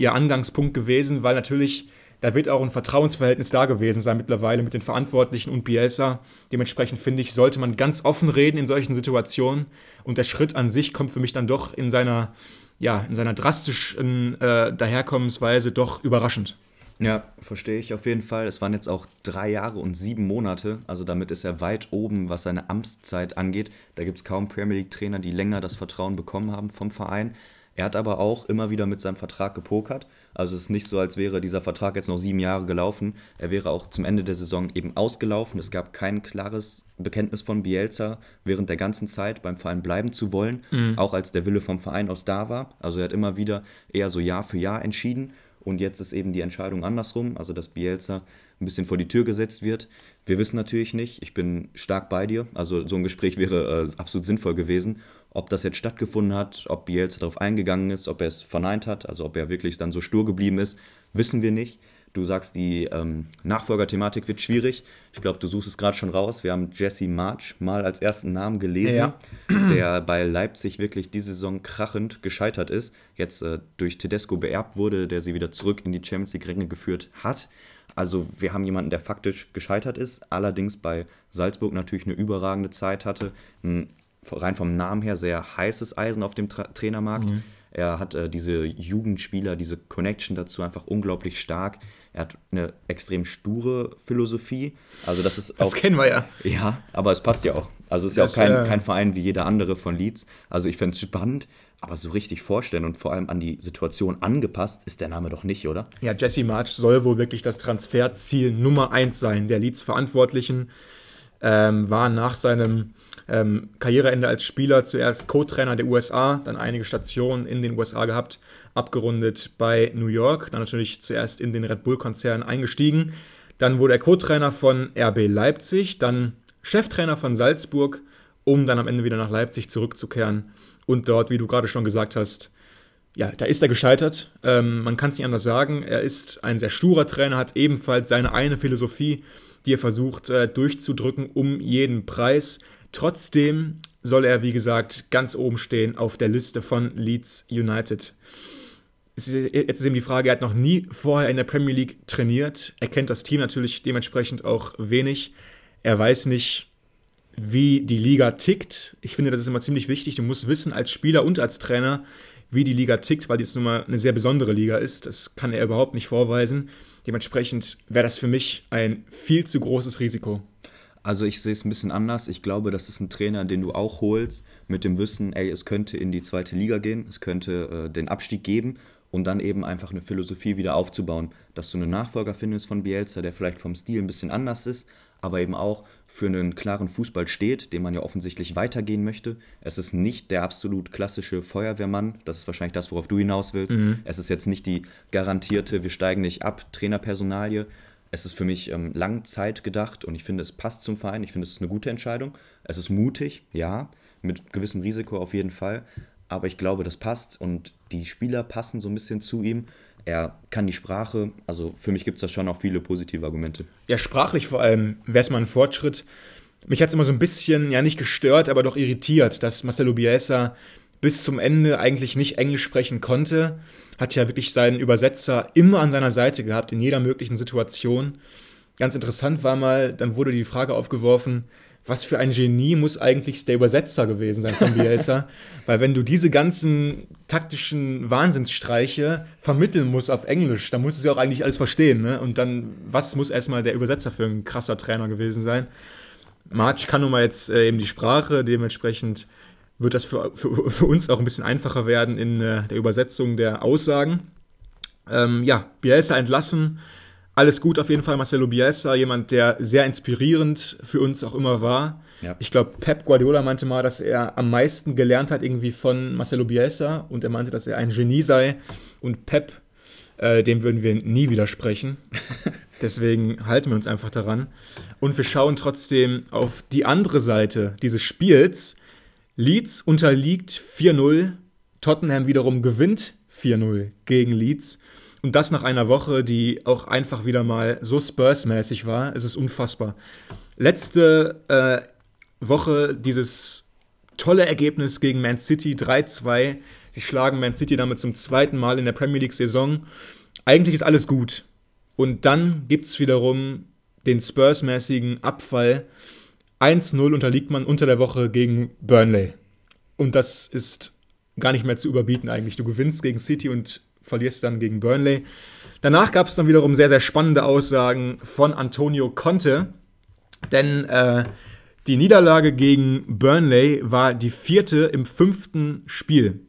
ihr Angangspunkt gewesen, weil natürlich da wird auch ein Vertrauensverhältnis da gewesen sein mittlerweile mit den Verantwortlichen und Bielsa. Dementsprechend finde ich, sollte man ganz offen reden in solchen Situationen. Und der Schritt an sich kommt für mich dann doch in seiner, ja, in seiner drastischen äh, Daherkommensweise doch überraschend. Ja, verstehe ich auf jeden Fall. Es waren jetzt auch drei Jahre und sieben Monate. Also damit ist er weit oben, was seine Amtszeit angeht. Da gibt es kaum Premier League-Trainer, die länger das Vertrauen bekommen haben vom Verein. Er hat aber auch immer wieder mit seinem Vertrag gepokert. Also es ist nicht so, als wäre dieser Vertrag jetzt noch sieben Jahre gelaufen. Er wäre auch zum Ende der Saison eben ausgelaufen. Es gab kein klares Bekenntnis von Bielsa während der ganzen Zeit beim Verein bleiben zu wollen, mhm. auch als der Wille vom Verein aus da war. Also er hat immer wieder eher so Jahr für Jahr entschieden. Und jetzt ist eben die Entscheidung andersrum, also dass Bielsa ein bisschen vor die Tür gesetzt wird. Wir wissen natürlich nicht, ich bin stark bei dir, also so ein Gespräch wäre äh, absolut sinnvoll gewesen. Ob das jetzt stattgefunden hat, ob Bielsa darauf eingegangen ist, ob er es verneint hat, also ob er wirklich dann so stur geblieben ist, wissen wir nicht. Du sagst, die ähm, Nachfolgerthematik wird schwierig. Ich glaube, du suchst es gerade schon raus. Wir haben Jesse March mal als ersten Namen gelesen, ja. (clears throat) der bei Leipzig wirklich diese Saison krachend gescheitert ist. Jetzt äh, durch Tedesco beerbt wurde, der sie wieder zurück in die Champions League-Ränge geführt hat. Also wir haben jemanden, der faktisch gescheitert ist, allerdings bei Salzburg natürlich eine überragende Zeit hatte. Ein rein vom Namen her sehr heißes Eisen auf dem Tra Trainermarkt. Mhm. Er hat äh, diese Jugendspieler, diese Connection dazu einfach unglaublich stark. Er hat eine extrem sture Philosophie. Also das ist das auch, kennen wir ja. Ja, aber es passt ja auch. Also es ist das, ja auch kein, äh, kein Verein wie jeder andere von Leeds. Also ich fände es spannend, aber so richtig vorstellen und vor allem an die Situation angepasst ist der Name doch nicht, oder? Ja, Jesse March soll wohl wirklich das Transferziel Nummer eins sein. Der Leeds-Verantwortlichen ähm, war nach seinem ähm, Karriereende als Spieler zuerst Co-Trainer der USA, dann einige Stationen in den USA gehabt, abgerundet bei New York, dann natürlich zuerst in den Red Bull-Konzern eingestiegen. Dann wurde er Co-Trainer von RB Leipzig, dann Cheftrainer von Salzburg, um dann am Ende wieder nach Leipzig zurückzukehren und dort, wie du gerade schon gesagt hast, ja, da ist er gescheitert. Ähm, man kann es nicht anders sagen. Er ist ein sehr sturer Trainer, hat ebenfalls seine eine Philosophie, die er versucht äh, durchzudrücken um jeden Preis. Trotzdem soll er, wie gesagt, ganz oben stehen auf der Liste von Leeds United. Jetzt ist eben die Frage, er hat noch nie vorher in der Premier League trainiert. Er kennt das Team natürlich dementsprechend auch wenig. Er weiß nicht, wie die Liga tickt. Ich finde, das ist immer ziemlich wichtig. Du musst wissen als Spieler und als Trainer, wie die Liga tickt, weil dies nun mal eine sehr besondere Liga ist. Das kann er überhaupt nicht vorweisen. Dementsprechend wäre das für mich ein viel zu großes Risiko. Also ich sehe es ein bisschen anders. Ich glaube, das ist ein Trainer, den du auch holst, mit dem Wissen, ey, es könnte in die zweite Liga gehen, es könnte äh, den Abstieg geben und dann eben einfach eine Philosophie wieder aufzubauen, dass du einen Nachfolger findest von Bielsa, der vielleicht vom Stil ein bisschen anders ist, aber eben auch für einen klaren Fußball steht, den man ja offensichtlich weitergehen möchte. Es ist nicht der absolut klassische Feuerwehrmann, das ist wahrscheinlich das, worauf du hinaus willst. Mhm. Es ist jetzt nicht die garantierte, wir steigen nicht ab, Trainerpersonalie, es ist für mich ähm, Langzeit gedacht und ich finde, es passt zum Verein. Ich finde, es ist eine gute Entscheidung. Es ist mutig, ja, mit gewissem Risiko auf jeden Fall. Aber ich glaube, das passt und die Spieler passen so ein bisschen zu ihm. Er kann die Sprache, also für mich gibt es da schon auch viele positive Argumente. Ja, sprachlich vor allem wäre es mal ein Fortschritt. Mich hat es immer so ein bisschen, ja nicht gestört, aber doch irritiert, dass Marcelo Bielsa bis zum Ende eigentlich nicht Englisch sprechen konnte. Hat ja wirklich seinen Übersetzer immer an seiner Seite gehabt, in jeder möglichen Situation. Ganz interessant war mal, dann wurde die Frage aufgeworfen, was für ein Genie muss eigentlich der Übersetzer gewesen sein von Bielsa? (laughs) Weil wenn du diese ganzen taktischen Wahnsinnsstreiche vermitteln musst auf Englisch, dann musst du ja auch eigentlich alles verstehen. Ne? Und dann, was muss erstmal der Übersetzer für ein krasser Trainer gewesen sein? March kann nun mal jetzt äh, eben die Sprache, dementsprechend wird das für, für, für, uns auch ein bisschen einfacher werden in äh, der Übersetzung der Aussagen. Ähm, ja, Bielsa entlassen. Alles gut auf jeden Fall, Marcelo Bielsa, jemand, der sehr inspirierend für uns auch immer war. Ja. Ich glaube, Pep Guardiola meinte mal, dass er am meisten gelernt hat irgendwie von Marcelo Bielsa und er meinte, dass er ein Genie sei. Und Pep, äh, dem würden wir nie widersprechen. (laughs) Deswegen halten wir uns einfach daran. Und wir schauen trotzdem auf die andere Seite dieses Spiels, Leeds unterliegt 4-0. Tottenham wiederum gewinnt 4-0 gegen Leeds. Und das nach einer Woche, die auch einfach wieder mal so Spurs-mäßig war. Es ist unfassbar. Letzte äh, Woche dieses tolle Ergebnis gegen Man City 3-2. Sie schlagen Man City damit zum zweiten Mal in der Premier League-Saison. Eigentlich ist alles gut. Und dann gibt es wiederum den Spurs-mäßigen Abfall 1-0 unterliegt man unter der Woche gegen Burnley. Und das ist gar nicht mehr zu überbieten eigentlich. Du gewinnst gegen City und verlierst dann gegen Burnley. Danach gab es dann wiederum sehr, sehr spannende Aussagen von Antonio Conte. Denn äh, die Niederlage gegen Burnley war die vierte im fünften Spiel.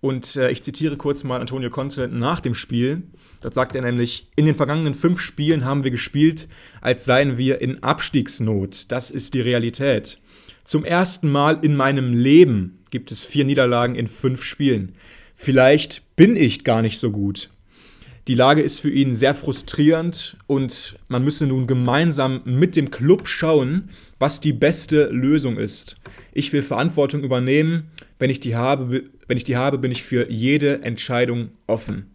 Und äh, ich zitiere kurz mal Antonio Conte nach dem Spiel. Dort sagt er nämlich, in den vergangenen fünf Spielen haben wir gespielt, als seien wir in Abstiegsnot. Das ist die Realität. Zum ersten Mal in meinem Leben gibt es vier Niederlagen in fünf Spielen. Vielleicht bin ich gar nicht so gut. Die Lage ist für ihn sehr frustrierend und man müsse nun gemeinsam mit dem Club schauen, was die beste Lösung ist. Ich will Verantwortung übernehmen. Wenn ich die habe, wenn ich die habe bin ich für jede Entscheidung offen.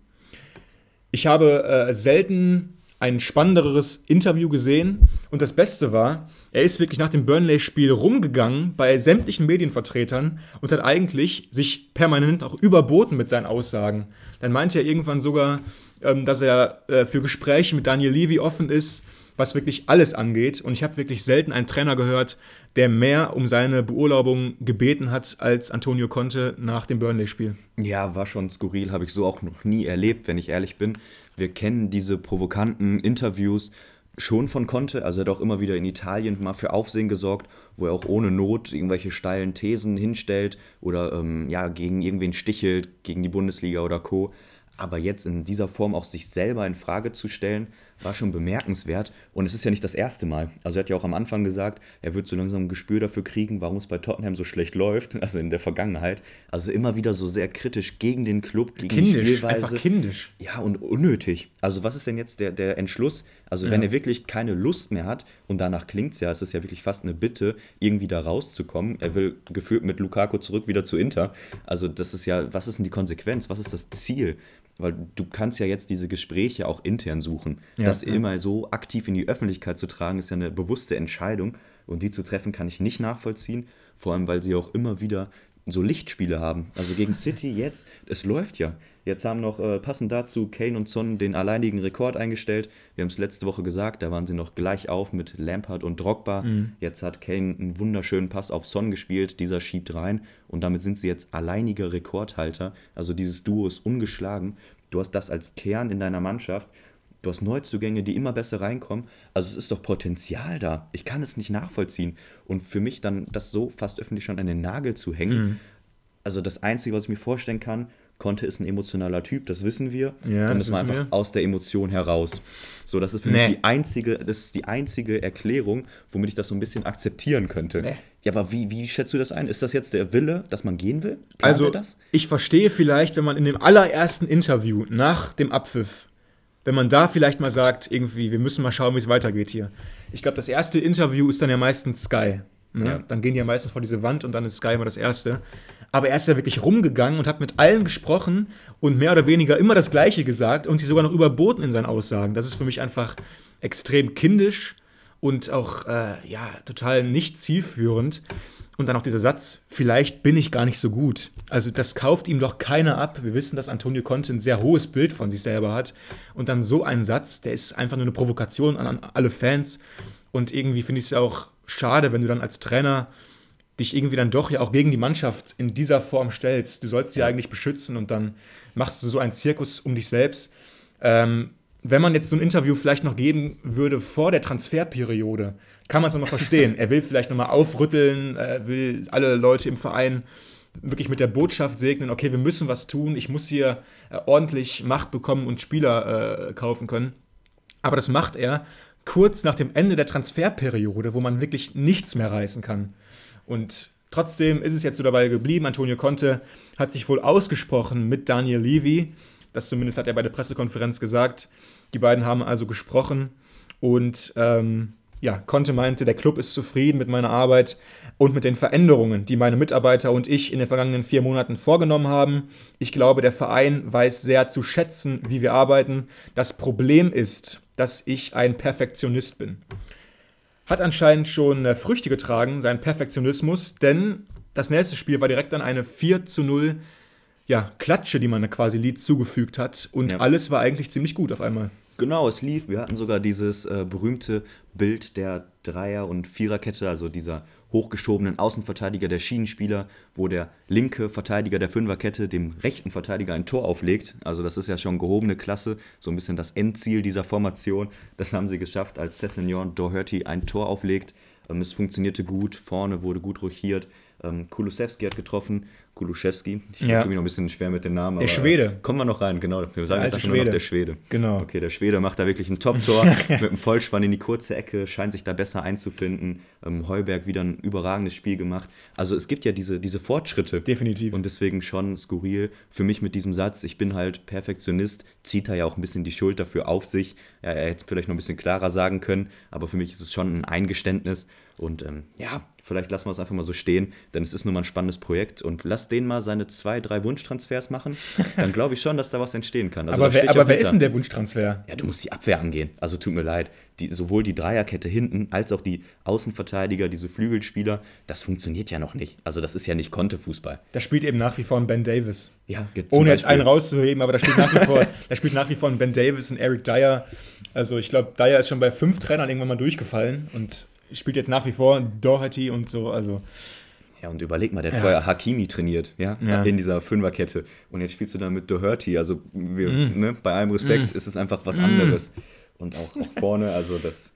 Ich habe äh, selten ein spannenderes Interview gesehen. Und das Beste war, er ist wirklich nach dem Burnley-Spiel rumgegangen bei sämtlichen Medienvertretern und hat eigentlich sich permanent auch überboten mit seinen Aussagen. Dann meinte er irgendwann sogar, ähm, dass er äh, für Gespräche mit Daniel Levy offen ist, was wirklich alles angeht. Und ich habe wirklich selten einen Trainer gehört, der mehr um seine Beurlaubung gebeten hat als Antonio Conte nach dem Burnley-Spiel. Ja, war schon skurril, habe ich so auch noch nie erlebt, wenn ich ehrlich bin. Wir kennen diese provokanten Interviews schon von Conte, also er hat auch immer wieder in Italien mal für Aufsehen gesorgt, wo er auch ohne Not irgendwelche steilen Thesen hinstellt oder ähm, ja, gegen irgendwen stichelt, gegen die Bundesliga oder Co. Aber jetzt in dieser Form auch sich selber in Frage zu stellen, war schon bemerkenswert. Und es ist ja nicht das erste Mal. Also er hat ja auch am Anfang gesagt, er wird so langsam ein Gespür dafür kriegen, warum es bei Tottenham so schlecht läuft, also in der Vergangenheit. Also immer wieder so sehr kritisch gegen den Club, gegen kindisch, die Spielweise. Einfach kindisch. Ja, und unnötig. Also was ist denn jetzt der, der Entschluss? Also ja. wenn er wirklich keine Lust mehr hat, und danach klingt es ja, es ist ja wirklich fast eine Bitte, irgendwie da rauszukommen. Er will gefühlt mit Lukaku zurück wieder zu Inter. Also das ist ja, was ist denn die Konsequenz? Was ist das Ziel? Weil du kannst ja jetzt diese Gespräche auch intern suchen. Ja, das ja. immer so aktiv in die Öffentlichkeit zu tragen, ist ja eine bewusste Entscheidung. Und die zu treffen, kann ich nicht nachvollziehen. Vor allem, weil sie auch immer wieder so Lichtspiele haben. Also gegen City jetzt, es läuft ja. Jetzt haben noch äh, passend dazu Kane und Son den alleinigen Rekord eingestellt. Wir haben es letzte Woche gesagt, da waren sie noch gleich auf mit Lampard und Drogba. Mhm. Jetzt hat Kane einen wunderschönen Pass auf Son gespielt, dieser schiebt rein und damit sind sie jetzt alleiniger Rekordhalter. Also dieses Duo ist ungeschlagen. Du hast das als Kern in deiner Mannschaft. Du hast Neuzugänge, die immer besser reinkommen. Also es ist doch Potenzial da. Ich kann es nicht nachvollziehen. Und für mich dann das so fast öffentlich schon an den Nagel zu hängen. Mhm. Also das Einzige, was ich mir vorstellen kann, Conte ist ein emotionaler Typ, das wissen wir. Ja, dann das ist man einfach wir. aus der Emotion heraus. So, das ist für nee. mich die einzige, das ist die einzige Erklärung, womit ich das so ein bisschen akzeptieren könnte. Nee. Ja, aber wie, wie schätzt du das ein? Ist das jetzt der Wille, dass man gehen will? Plant also, ich verstehe vielleicht, wenn man in dem allerersten Interview nach dem Abpfiff, wenn man da vielleicht mal sagt, irgendwie, wir müssen mal schauen, wie es weitergeht hier. Ich glaube, das erste Interview ist dann ja meistens Sky. Ne? Ja. Dann gehen die ja meistens vor diese Wand und dann ist Sky immer das erste. Aber er ist ja wirklich rumgegangen und hat mit allen gesprochen und mehr oder weniger immer das Gleiche gesagt und sie sogar noch überboten in seinen Aussagen. Das ist für mich einfach extrem kindisch und auch äh, ja, total nicht zielführend. Und dann auch dieser Satz, vielleicht bin ich gar nicht so gut. Also das kauft ihm doch keiner ab. Wir wissen, dass Antonio Conte ein sehr hohes Bild von sich selber hat. Und dann so ein Satz, der ist einfach nur eine Provokation an, an alle Fans. Und irgendwie finde ich es ja auch schade, wenn du dann als Trainer dich irgendwie dann doch ja auch gegen die Mannschaft in dieser Form stellst. Du sollst sie eigentlich beschützen und dann machst du so einen Zirkus um dich selbst. Ähm, wenn man jetzt so ein Interview vielleicht noch geben würde vor der Transferperiode, kann man es noch verstehen. er will vielleicht nochmal aufrütteln, er will alle Leute im Verein wirklich mit der Botschaft segnen, okay, wir müssen was tun, ich muss hier äh, ordentlich Macht bekommen und Spieler äh, kaufen können. Aber das macht er kurz nach dem Ende der Transferperiode, wo man wirklich nichts mehr reißen kann. Und trotzdem ist es jetzt so dabei geblieben. Antonio Conte hat sich wohl ausgesprochen mit Daniel Levy. Das zumindest hat er bei der Pressekonferenz gesagt. Die beiden haben also gesprochen und ähm, ja, Conte meinte, der Club ist zufrieden mit meiner Arbeit und mit den Veränderungen, die meine Mitarbeiter und ich in den vergangenen vier Monaten vorgenommen haben. Ich glaube, der Verein weiß sehr zu schätzen, wie wir arbeiten. Das Problem ist, dass ich ein Perfektionist bin. Hat anscheinend schon äh, Früchte getragen, sein Perfektionismus, denn das nächste Spiel war direkt dann eine 4 zu 0 ja, Klatsche, die man quasi Lied zugefügt hat. Und ja. alles war eigentlich ziemlich gut auf einmal. Genau, es lief. Wir hatten sogar dieses äh, berühmte Bild der Dreier- und Viererkette, also dieser hochgeschobenen Außenverteidiger der Schienenspieler, wo der linke Verteidiger der Fünferkette dem rechten Verteidiger ein Tor auflegt. Also das ist ja schon gehobene Klasse, so ein bisschen das Endziel dieser Formation. Das haben sie geschafft, als Cessignon Doherty ein Tor auflegt. Ähm, es funktionierte gut, vorne wurde gut rochiert. Ähm, Kulusewski hat getroffen. Kuluszewski. Ich ja. tue mich noch ein bisschen schwer mit den Namen. Der Schwede. Kommen wir noch rein, genau. Wir sagen jetzt Schwede. nur noch der Schwede. Genau. Okay, der Schwede macht da wirklich ein Top-Tor (laughs) mit einem Vollspann in die kurze Ecke, scheint sich da besser einzufinden. Ähm, Heuberg wieder ein überragendes Spiel gemacht. Also es gibt ja diese, diese Fortschritte. Definitiv. Und deswegen schon skurril. Für mich mit diesem Satz, ich bin halt Perfektionist, zieht er ja auch ein bisschen die Schuld dafür auf sich. Ja, er hätte es vielleicht noch ein bisschen klarer sagen können, aber für mich ist es schon ein Eingeständnis, Und ähm, ja, vielleicht lassen wir es einfach mal so stehen, denn es ist nun mal ein spannendes Projekt. Und lass den mal seine zwei, drei Wunschtransfers machen. Dann glaube ich schon, dass da was entstehen kann. Also aber wer, aber wer ist denn der Wunschtransfer? Ja, du musst die Abwehr angehen. Also tut mir leid. Die, sowohl die Dreierkette hinten als auch die Außenverteidiger, diese Flügelspieler, das funktioniert ja noch nicht. Also das ist ja nicht Kontefußball. Da spielt eben nach wie vor ein Ben Davis. Ja, Ohne jetzt einen rauszuheben, aber da spielt nach wie vor, (laughs) da spielt nach wie vor ein Ben Davis und Eric Dyer. Also ich glaube, Dyer ist schon bei fünf Trainern irgendwann mal durchgefallen und spielt jetzt nach wie vor Doherty und so, also. Ja, und überleg mal, der hat ja. vorher Hakimi trainiert, ja, ja, in dieser Fünferkette. Und jetzt spielst du da mit Doherty. Also, wir, mm. ne, bei allem Respekt mm. ist es einfach was mm. anderes. Und auch, auch vorne, also das,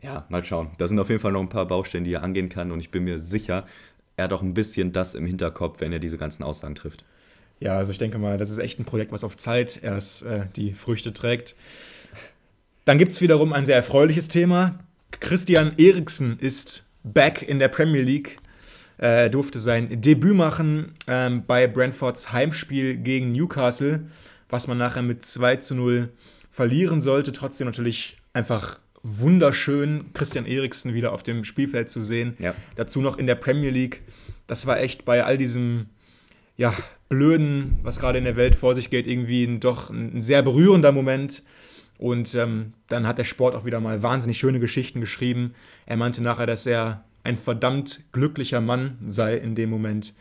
ja, mal schauen. Da sind auf jeden Fall noch ein paar Baustellen, die er angehen kann. Und ich bin mir sicher, er hat auch ein bisschen das im Hinterkopf, wenn er diese ganzen Aussagen trifft. Ja, also ich denke mal, das ist echt ein Projekt, was auf Zeit erst äh, die Früchte trägt. Dann gibt es wiederum ein sehr erfreuliches Thema. Christian Eriksen ist back in der Premier League. Er durfte sein Debüt machen ähm, bei Brentfords Heimspiel gegen Newcastle, was man nachher mit 2 zu 0 verlieren sollte. Trotzdem natürlich einfach wunderschön, Christian Eriksen wieder auf dem Spielfeld zu sehen. Ja. Dazu noch in der Premier League. Das war echt bei all diesem ja, Blöden, was gerade in der Welt vor sich geht, irgendwie ein, doch ein sehr berührender Moment. Und ähm, dann hat der Sport auch wieder mal wahnsinnig schöne Geschichten geschrieben. Er meinte nachher, dass er ein verdammt glücklicher Mann sei in dem Moment.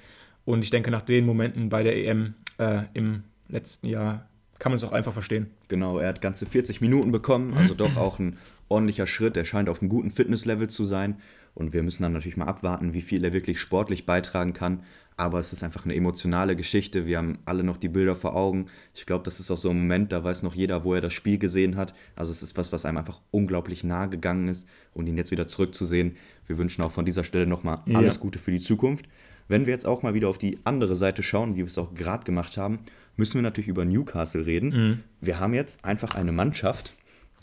Und ich denke, nach den Momenten bei der EM äh, im letzten Jahr kann man es auch einfach verstehen. Genau, er hat ganze 40 Minuten bekommen, also (laughs) doch auch ein ordentlicher Schritt. Er scheint auf einem guten Fitnesslevel zu sein. Und wir müssen dann natürlich mal abwarten, wie viel er wirklich sportlich beitragen kann aber es ist einfach eine emotionale Geschichte. Wir haben alle noch die Bilder vor Augen. Ich glaube, das ist auch so ein Moment, da weiß noch jeder, wo er das Spiel gesehen hat. Also es ist was, was einem einfach unglaublich nahe gegangen ist und ihn jetzt wieder zurückzusehen. Wir wünschen auch von dieser Stelle nochmal ja. alles Gute für die Zukunft. Wenn wir jetzt auch mal wieder auf die andere Seite schauen, wie wir es auch gerade gemacht haben, müssen wir natürlich über Newcastle reden. Mhm. Wir haben jetzt einfach eine Mannschaft,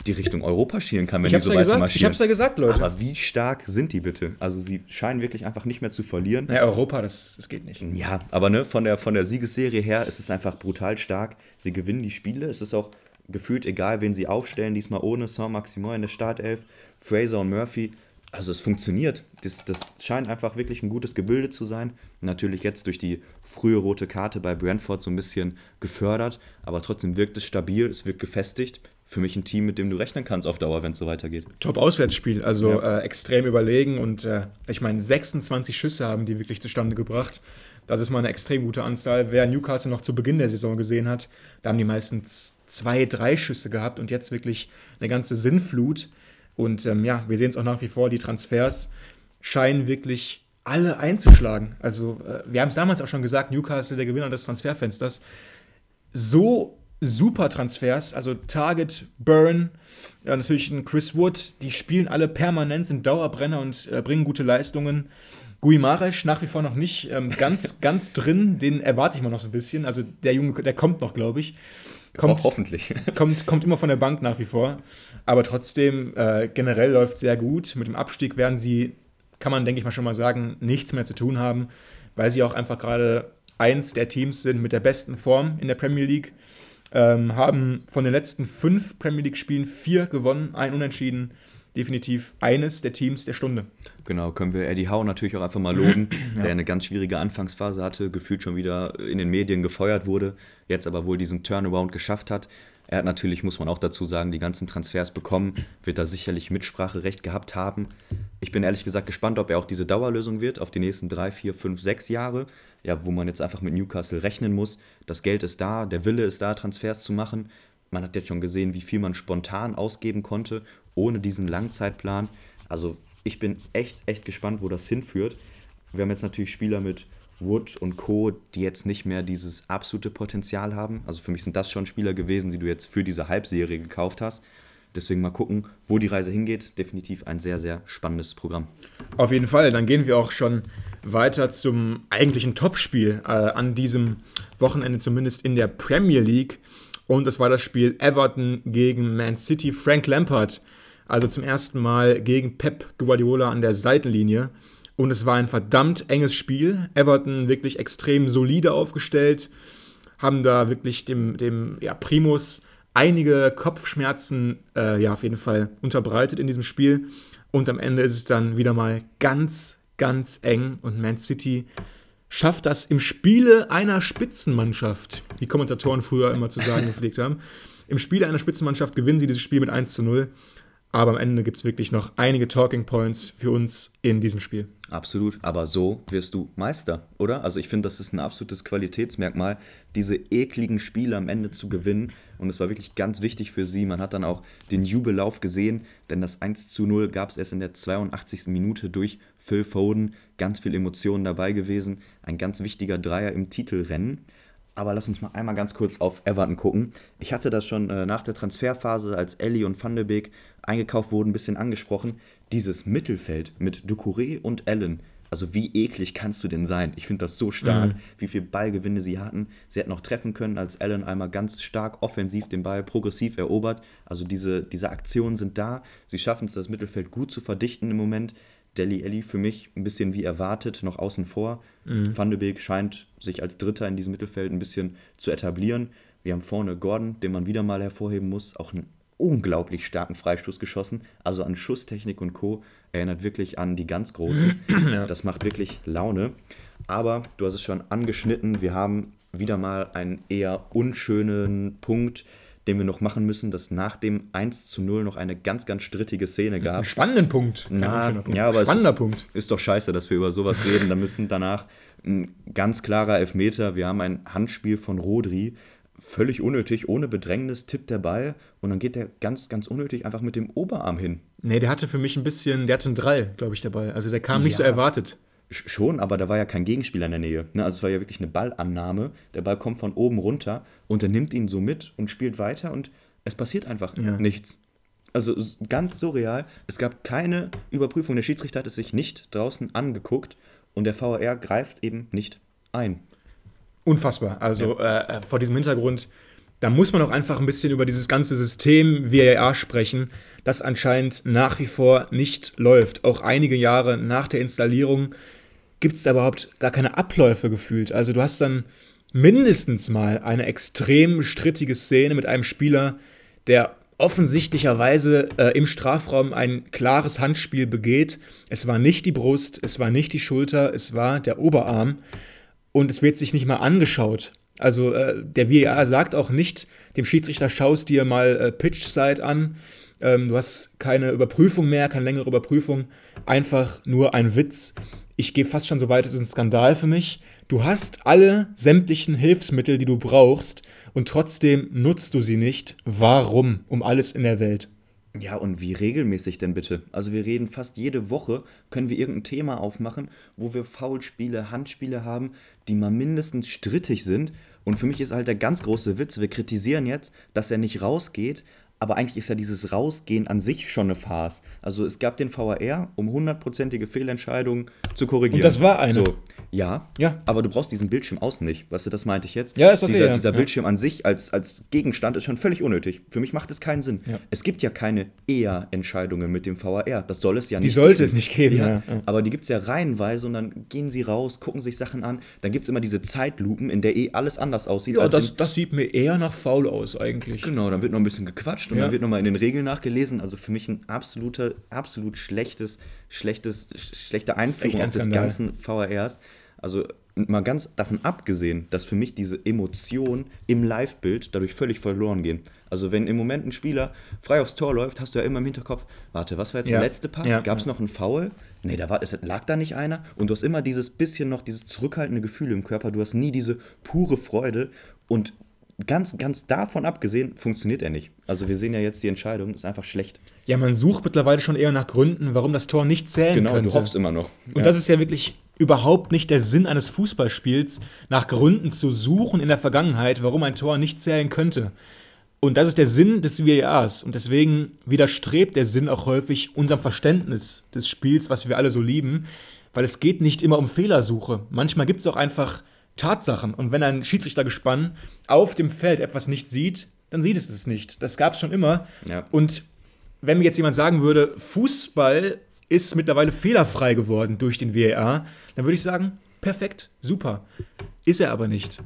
die Richtung Europa schielen kann, wenn die so ja weiter gesagt, marschieren. Ich hab's ja gesagt, Leute. Aber wie stark sind die bitte? Also sie scheinen wirklich einfach nicht mehr zu verlieren. Ja, Europa, das, das geht nicht. Ja, aber ne, von der, von der Siegesserie her ist es einfach brutal stark. Sie gewinnen die Spiele. Es ist auch gefühlt egal, wen sie aufstellen. Diesmal ohne Saint-Maximin in der Startelf, Fraser und Murphy. Also es funktioniert. Das, das scheint einfach wirklich ein gutes Gebilde zu sein. Natürlich jetzt durch die frühe rote Karte bei Brentford so ein bisschen gefördert, aber trotzdem wirkt es stabil, es wirkt gefestigt für mich ein Team, mit dem du rechnen kannst auf Dauer, wenn es so weitergeht. Top-Auswärtsspiel, also ja. äh, extrem überlegen und äh, ich meine, 26 Schüsse haben die wirklich zustande gebracht. Das ist mal eine extrem gute Anzahl. Wer Newcastle noch zu Beginn der Saison gesehen hat, da haben die meistens zwei, drei Schüsse gehabt und jetzt wirklich eine ganze Sinnflut. Und ähm, ja, wir sehen es auch nach wie vor, die Transfers scheinen wirklich alle einzuschlagen. Also, äh, wir haben es damals auch schon gesagt, Newcastle der Gewinner des Transferfensters. So super Transfers, also Target, Burn, ja, natürlich ein Chris Wood, die spielen alle permanent, sind Dauerbrenner und äh, bringen gute Leistungen. Gui Maresch nach wie vor noch nicht ähm, ganz, (laughs) ganz drin, den erwarte ich mal noch so ein bisschen. Also der Junge, der kommt noch, glaube ich. Kommt, Auch hoffentlich. (laughs) kommt, kommt immer von der Bank nach wie vor. Aber trotzdem, äh, generell läuft sehr gut. Mit dem Abstieg werden sie, kann man denke ich mal schon mal sagen, nichts mehr zu tun haben, weil sie auch einfach gerade eins der Teams sind mit der besten Form in der Premier League ähm, haben von den letzten fünf Premier League-Spielen vier gewonnen, ein Unentschieden. Definitiv eines der Teams der Stunde. Genau, können wir Eddie Howe natürlich auch einfach mal loben, (clears throat) ja. der eine ganz schwierige Anfangsphase hatte, gefühlt schon wieder in den Medien gefeuert wurde, jetzt aber wohl diesen Turnaround geschafft hat. Er hat natürlich, muss man auch dazu sagen, die ganzen Transfers bekommen, wird da sicherlich Mitspracherecht gehabt haben. Ich bin ehrlich gesagt gespannt, ob er auch diese Dauerlösung wird auf die nächsten drei, vier, fünf, sechs Jahre, ja, wo man jetzt einfach mit Newcastle rechnen muss. Das Geld ist da, der Wille ist da, Transfers zu machen. Man hat jetzt schon gesehen, wie viel man spontan ausgeben konnte, ohne diesen Langzeitplan. Also ich bin echt, echt gespannt, wo das hinführt. Wir haben jetzt natürlich Spieler mit Wood und Co., die jetzt nicht mehr dieses absolute Potenzial haben. Also für mich sind das schon Spieler gewesen, die du jetzt für diese Halbserie gekauft hast. Deswegen mal gucken, wo die Reise hingeht. Definitiv ein sehr, sehr spannendes Programm. Auf jeden Fall. Dann gehen wir auch schon weiter zum eigentlichen Topspiel äh, an diesem Wochenende, zumindest in der Premier League. Und das war das Spiel Everton gegen Man City. Frank Lampard, also zum ersten Mal gegen Pep Guardiola an der Seitenlinie. Und es war ein verdammt enges Spiel. Everton wirklich extrem solide aufgestellt, haben da wirklich dem, dem ja, Primus einige Kopfschmerzen äh, ja, auf jeden Fall unterbreitet in diesem Spiel. Und am Ende ist es dann wieder mal ganz, ganz eng und Man City schafft das im Spiele einer Spitzenmannschaft, wie Kommentatoren früher immer zu sagen gepflegt haben. Im Spiele einer Spitzenmannschaft gewinnen sie dieses Spiel mit 1 zu 0. Aber am Ende gibt es wirklich noch einige Talking Points für uns in diesem Spiel. Absolut, aber so wirst du Meister, oder? Also ich finde, das ist ein absolutes Qualitätsmerkmal, diese ekligen Spiele am Ende zu gewinnen. Und es war wirklich ganz wichtig für sie. Man hat dann auch den Jubellauf gesehen, denn das 1 zu 0 gab es erst in der 82. Minute durch Phil Foden. Ganz viel Emotionen dabei gewesen. Ein ganz wichtiger Dreier im Titelrennen. Aber lass uns mal einmal ganz kurz auf Everton gucken. Ich hatte das schon äh, nach der Transferphase, als Ellie und Van de Beek eingekauft wurden, ein bisschen angesprochen. Dieses Mittelfeld mit Ducouré und Allen. Also wie eklig kannst du denn sein? Ich finde das so stark, mhm. wie viele Ballgewinne sie hatten. Sie hätten noch treffen können, als Allen einmal ganz stark offensiv den Ball progressiv erobert. Also diese, diese Aktionen sind da. Sie schaffen es, das Mittelfeld gut zu verdichten im Moment. Deli Elli für mich ein bisschen wie erwartet, noch außen vor. Mhm. Van de Beek scheint sich als Dritter in diesem Mittelfeld ein bisschen zu etablieren. Wir haben vorne Gordon, den man wieder mal hervorheben muss, auch einen unglaublich starken Freistoß geschossen. Also an Schusstechnik und Co. erinnert wirklich an die ganz Großen. (clears throat) Ja. Das macht wirklich Laune. Aber du hast es schon angeschnitten, wir haben wieder mal einen eher unschönen Punkt den wir noch machen müssen, dass nach dem 1 zu 0 noch eine ganz, ganz strittige Szene gab. Einen spannenden Punkt. Na, Punkt. Ja, aber Spannender ist, Punkt. Ist doch scheiße, dass wir über sowas reden. Da müssen danach ein ganz klarer Elfmeter. Wir haben ein Handspiel von Rodri. Völlig unnötig, ohne Bedrängnis tippt der Ball und dann geht der ganz, ganz unnötig einfach mit dem Oberarm hin. Nee, der hatte für mich ein bisschen, der hatte einen Drall, glaube ich, dabei. Also der kam ja. nicht so erwartet. Schon, aber da war ja kein Gegenspieler in der Nähe. Ne? Also es war ja wirklich eine Ballannahme. Der Ball kommt von oben runter und er nimmt ihn so mit und spielt weiter und es passiert einfach ja. nichts. Also ganz surreal. Es gab keine Überprüfung. Der Schiedsrichter hat es sich nicht draußen angeguckt und der VAR greift eben nicht ein. Unfassbar. Also ja. äh, vor diesem Hintergrund, da muss man auch einfach ein bisschen über dieses ganze System VAR sprechen, das anscheinend nach wie vor nicht läuft. Auch einige Jahre nach der Installierung gibt es da überhaupt gar keine Abläufe gefühlt. Also du hast dann mindestens mal eine extrem strittige Szene mit einem Spieler, der offensichtlicherweise äh, im Strafraum ein klares Handspiel begeht. Es war nicht die Brust, es war nicht die Schulter, es war der Oberarm und es wird sich nicht mal angeschaut. Also äh, der VAR sagt auch nicht dem Schiedsrichter, schaust dir mal äh, Pitch-Side an, ähm, du hast keine Überprüfung mehr, keine längere Überprüfung, einfach nur ein Witz ich gehe fast schon so weit, es ist ein Skandal für mich. Du hast alle sämtlichen Hilfsmittel, die du brauchst, und trotzdem nutzt du sie nicht. Warum? Um alles in der Welt. Ja, und wie regelmäßig denn bitte? Also wir reden fast jede Woche, können wir irgendein Thema aufmachen, wo wir Foulspiele, Handspiele haben, die mal mindestens strittig sind. Und für mich ist halt der ganz große Witz, wir kritisieren jetzt, dass er nicht rausgeht, aber eigentlich ist ja dieses Rausgehen an sich schon eine Farce. Also es gab den VAR, um hundertprozentige Fehlentscheidungen zu korrigieren. Und das war eine. So, ja, ja, aber du brauchst diesen Bildschirm außen nicht. Weißt du, das meinte ich jetzt. Ja, ist okay. Dieser, ja. dieser ja. Bildschirm an sich als, als Gegenstand ist schon völlig unnötig. Für mich macht es keinen Sinn. Es gibt ja keine Eher-Entscheidungen mit dem VAR. Das soll es ja nicht Die sollte geben. es nicht geben. Aber die gibt es ja reihenweise und dann gehen sie raus, gucken sich Sachen an. Dann gibt es immer diese Zeitlupen, in der eh alles anders aussieht. Ja, das, das sieht mir eher nach faul aus eigentlich. Genau, dann wird noch ein bisschen gequatscht und dann wird noch mal in den Regeln nachgelesen. Also für mich ein absoluter, absolut schlechtes, schlechtes, schlechte Einführung des ganzen VRs. Also mal ganz davon abgesehen, dass für mich diese Emotionen im Live-Bild dadurch völlig verloren gehen. Also wenn im Moment ein Spieler frei aufs Tor läuft, hast du ja immer im Hinterkopf, warte, was war jetzt ja. der letzte Pass? Ja. Gab es noch einen Foul? Nee, da war, es lag da nicht einer. Und du hast immer dieses bisschen noch, dieses zurückhaltende Gefühl im Körper. Du hast nie diese pure Freude. Und ganz, ganz davon abgesehen, funktioniert er nicht. Also wir sehen ja jetzt die Entscheidung, ist einfach schlecht. Ja, man sucht mittlerweile schon eher nach Gründen, warum das Tor nicht zählen genau, könnte. Genau, du hoffst immer noch. Und ja. das ist ja wirklich überhaupt nicht der Sinn eines Fußballspiels, nach Gründen zu suchen in der Vergangenheit, warum ein Tor nicht zählen könnte. Und das ist der Sinn des VARs. Und deswegen widerstrebt der Sinn auch häufig unserem Verständnis des Spiels, was wir alle so lieben, weil es geht nicht immer um Fehlersuche. Manchmal gibt es auch einfach Tatsachen. Und wenn ein Schiedsrichtergespann auf dem Feld etwas nicht sieht, dann sieht es es nicht. Das gab es schon immer. Ja. Und wenn mir jetzt jemand sagen würde, Fußball ist mittlerweile fehlerfrei geworden durch den VAR, dann würde ich sagen, perfekt, super. Ist er aber nicht.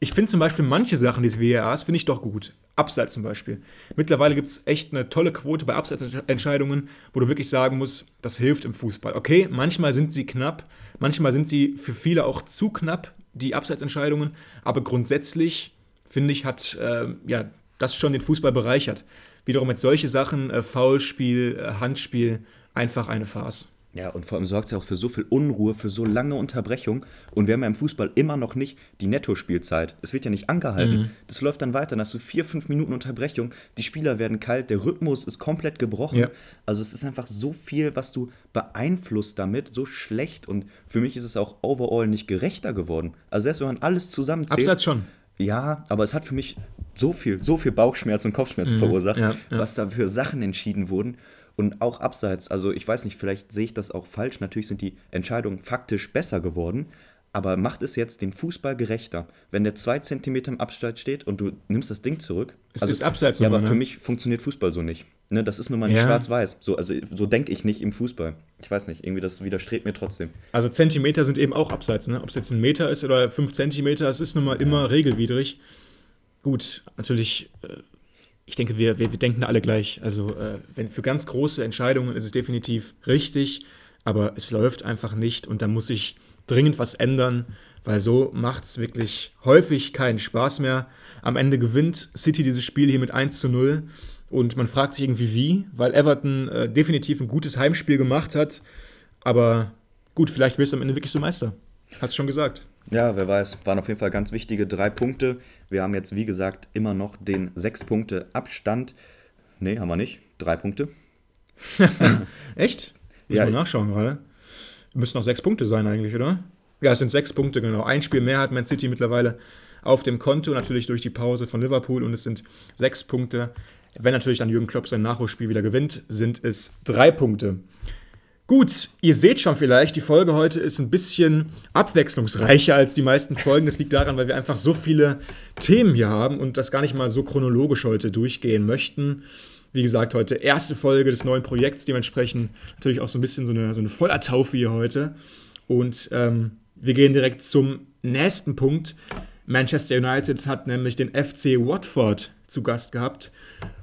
ich finde zum Beispiel manche Sachen des VARs finde ich doch gut. Abseits zum Beispiel. Mittlerweile gibt es echt eine tolle Quote bei Abseitsentscheidungen, wo du wirklich sagen musst, das hilft im Fußball. Okay, manchmal sind sie knapp, manchmal sind sie für viele auch zu knapp, die Abseitsentscheidungen, aber grundsätzlich finde ich, hat äh, ja, das schon den Fußball bereichert. Wiederum mit solche Sachen, äh, Foulspiel, äh, Handspiel, einfach eine Farce. Ja, und vor allem sorgt es ja auch für so viel Unruhe, für so lange Unterbrechung. Und wir haben ja im Fußball immer noch nicht die Nettospielzeit. Es wird ja nicht angehalten. Mhm. Das läuft dann weiter. Dann hast du vier, fünf Minuten Unterbrechung. Die Spieler werden kalt. Der Rhythmus ist komplett gebrochen. Ja. Also es ist einfach so viel, was du beeinflusst damit. So schlecht. Und für mich ist es auch overall nicht gerechter geworden. Also selbst wenn man alles zusammenzählt. Abseits schon. Ja, aber es hat für mich so viel, so viel Bauchschmerz und Kopfschmerz mhm. verursacht, ja, ja. was da für Sachen entschieden wurden. Und auch abseits, also ich weiß nicht, vielleicht sehe ich das auch falsch. Natürlich sind die Entscheidungen faktisch besser geworden, aber macht es jetzt den Fußball gerechter, wenn der zwei Zentimeter im Abseits steht und du nimmst das Ding zurück? Es also, ist abseits. Ja, aber ne? für mich funktioniert Fußball so nicht. Ne, das ist nun mal nicht ja. schwarz-weiß. So, also so denke ich nicht im Fußball. Ich weiß nicht, irgendwie das widerstrebt mir trotzdem. Also Zentimeter sind eben auch abseits, ne? Ob es jetzt ein Meter ist oder fünf Zentimeter, es ist nun mal ja. immer regelwidrig. Gut, natürlich äh, ich denke, wir, wir, wir denken alle gleich. Also äh, wenn für ganz große Entscheidungen ist es definitiv richtig, aber es läuft einfach nicht und da muss sich dringend was ändern, weil so macht es wirklich häufig keinen Spaß mehr. Am Ende gewinnt City dieses Spiel hier mit 1 zu 0 und man fragt sich irgendwie wie, weil Everton äh, definitiv ein gutes Heimspiel gemacht hat, aber gut, vielleicht wirst du am Ende wirklich so Meister. Hast du schon gesagt. Ja, wer weiß. Waren auf jeden Fall ganz wichtige drei Punkte. Wir haben jetzt, wie gesagt, immer noch den sechs Punkte Abstand. Nee, haben wir nicht. Drei Punkte. (laughs) Echt? Muss ja, mal nachschauen gerade. Müssen noch sechs Punkte sein eigentlich, oder? Ja, es sind sechs Punkte, genau. Ein Spiel mehr hat Man City mittlerweile auf dem Konto, natürlich durch die Pause von Liverpool und es sind sechs Punkte. Wenn natürlich dann Jürgen Klopp sein Nachholspiel wieder gewinnt, sind es drei Punkte. Gut, ihr seht schon vielleicht, die Folge heute ist ein bisschen abwechslungsreicher als die meisten Folgen. Das liegt daran, weil wir einfach so viele Themen hier haben und das gar nicht mal so chronologisch heute durchgehen möchten. Wie gesagt, heute erste Folge des neuen Projekts, dementsprechend natürlich auch so ein bisschen so eine, so eine Vollertaufe hier heute. Und ähm, wir gehen direkt zum nächsten Punkt. Manchester United hat nämlich den FC Watford zu Gast gehabt.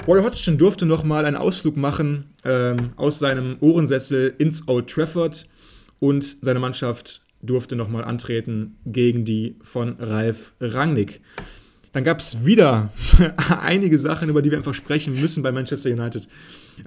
Roy Hodgson durfte nochmal einen Ausflug machen ähm, aus seinem Ohrensessel ins Old Trafford und seine Mannschaft durfte nochmal antreten gegen die von Ralf Rangnick. Dann gab es wieder (laughs) einige Sachen, über die wir einfach sprechen müssen bei Manchester United.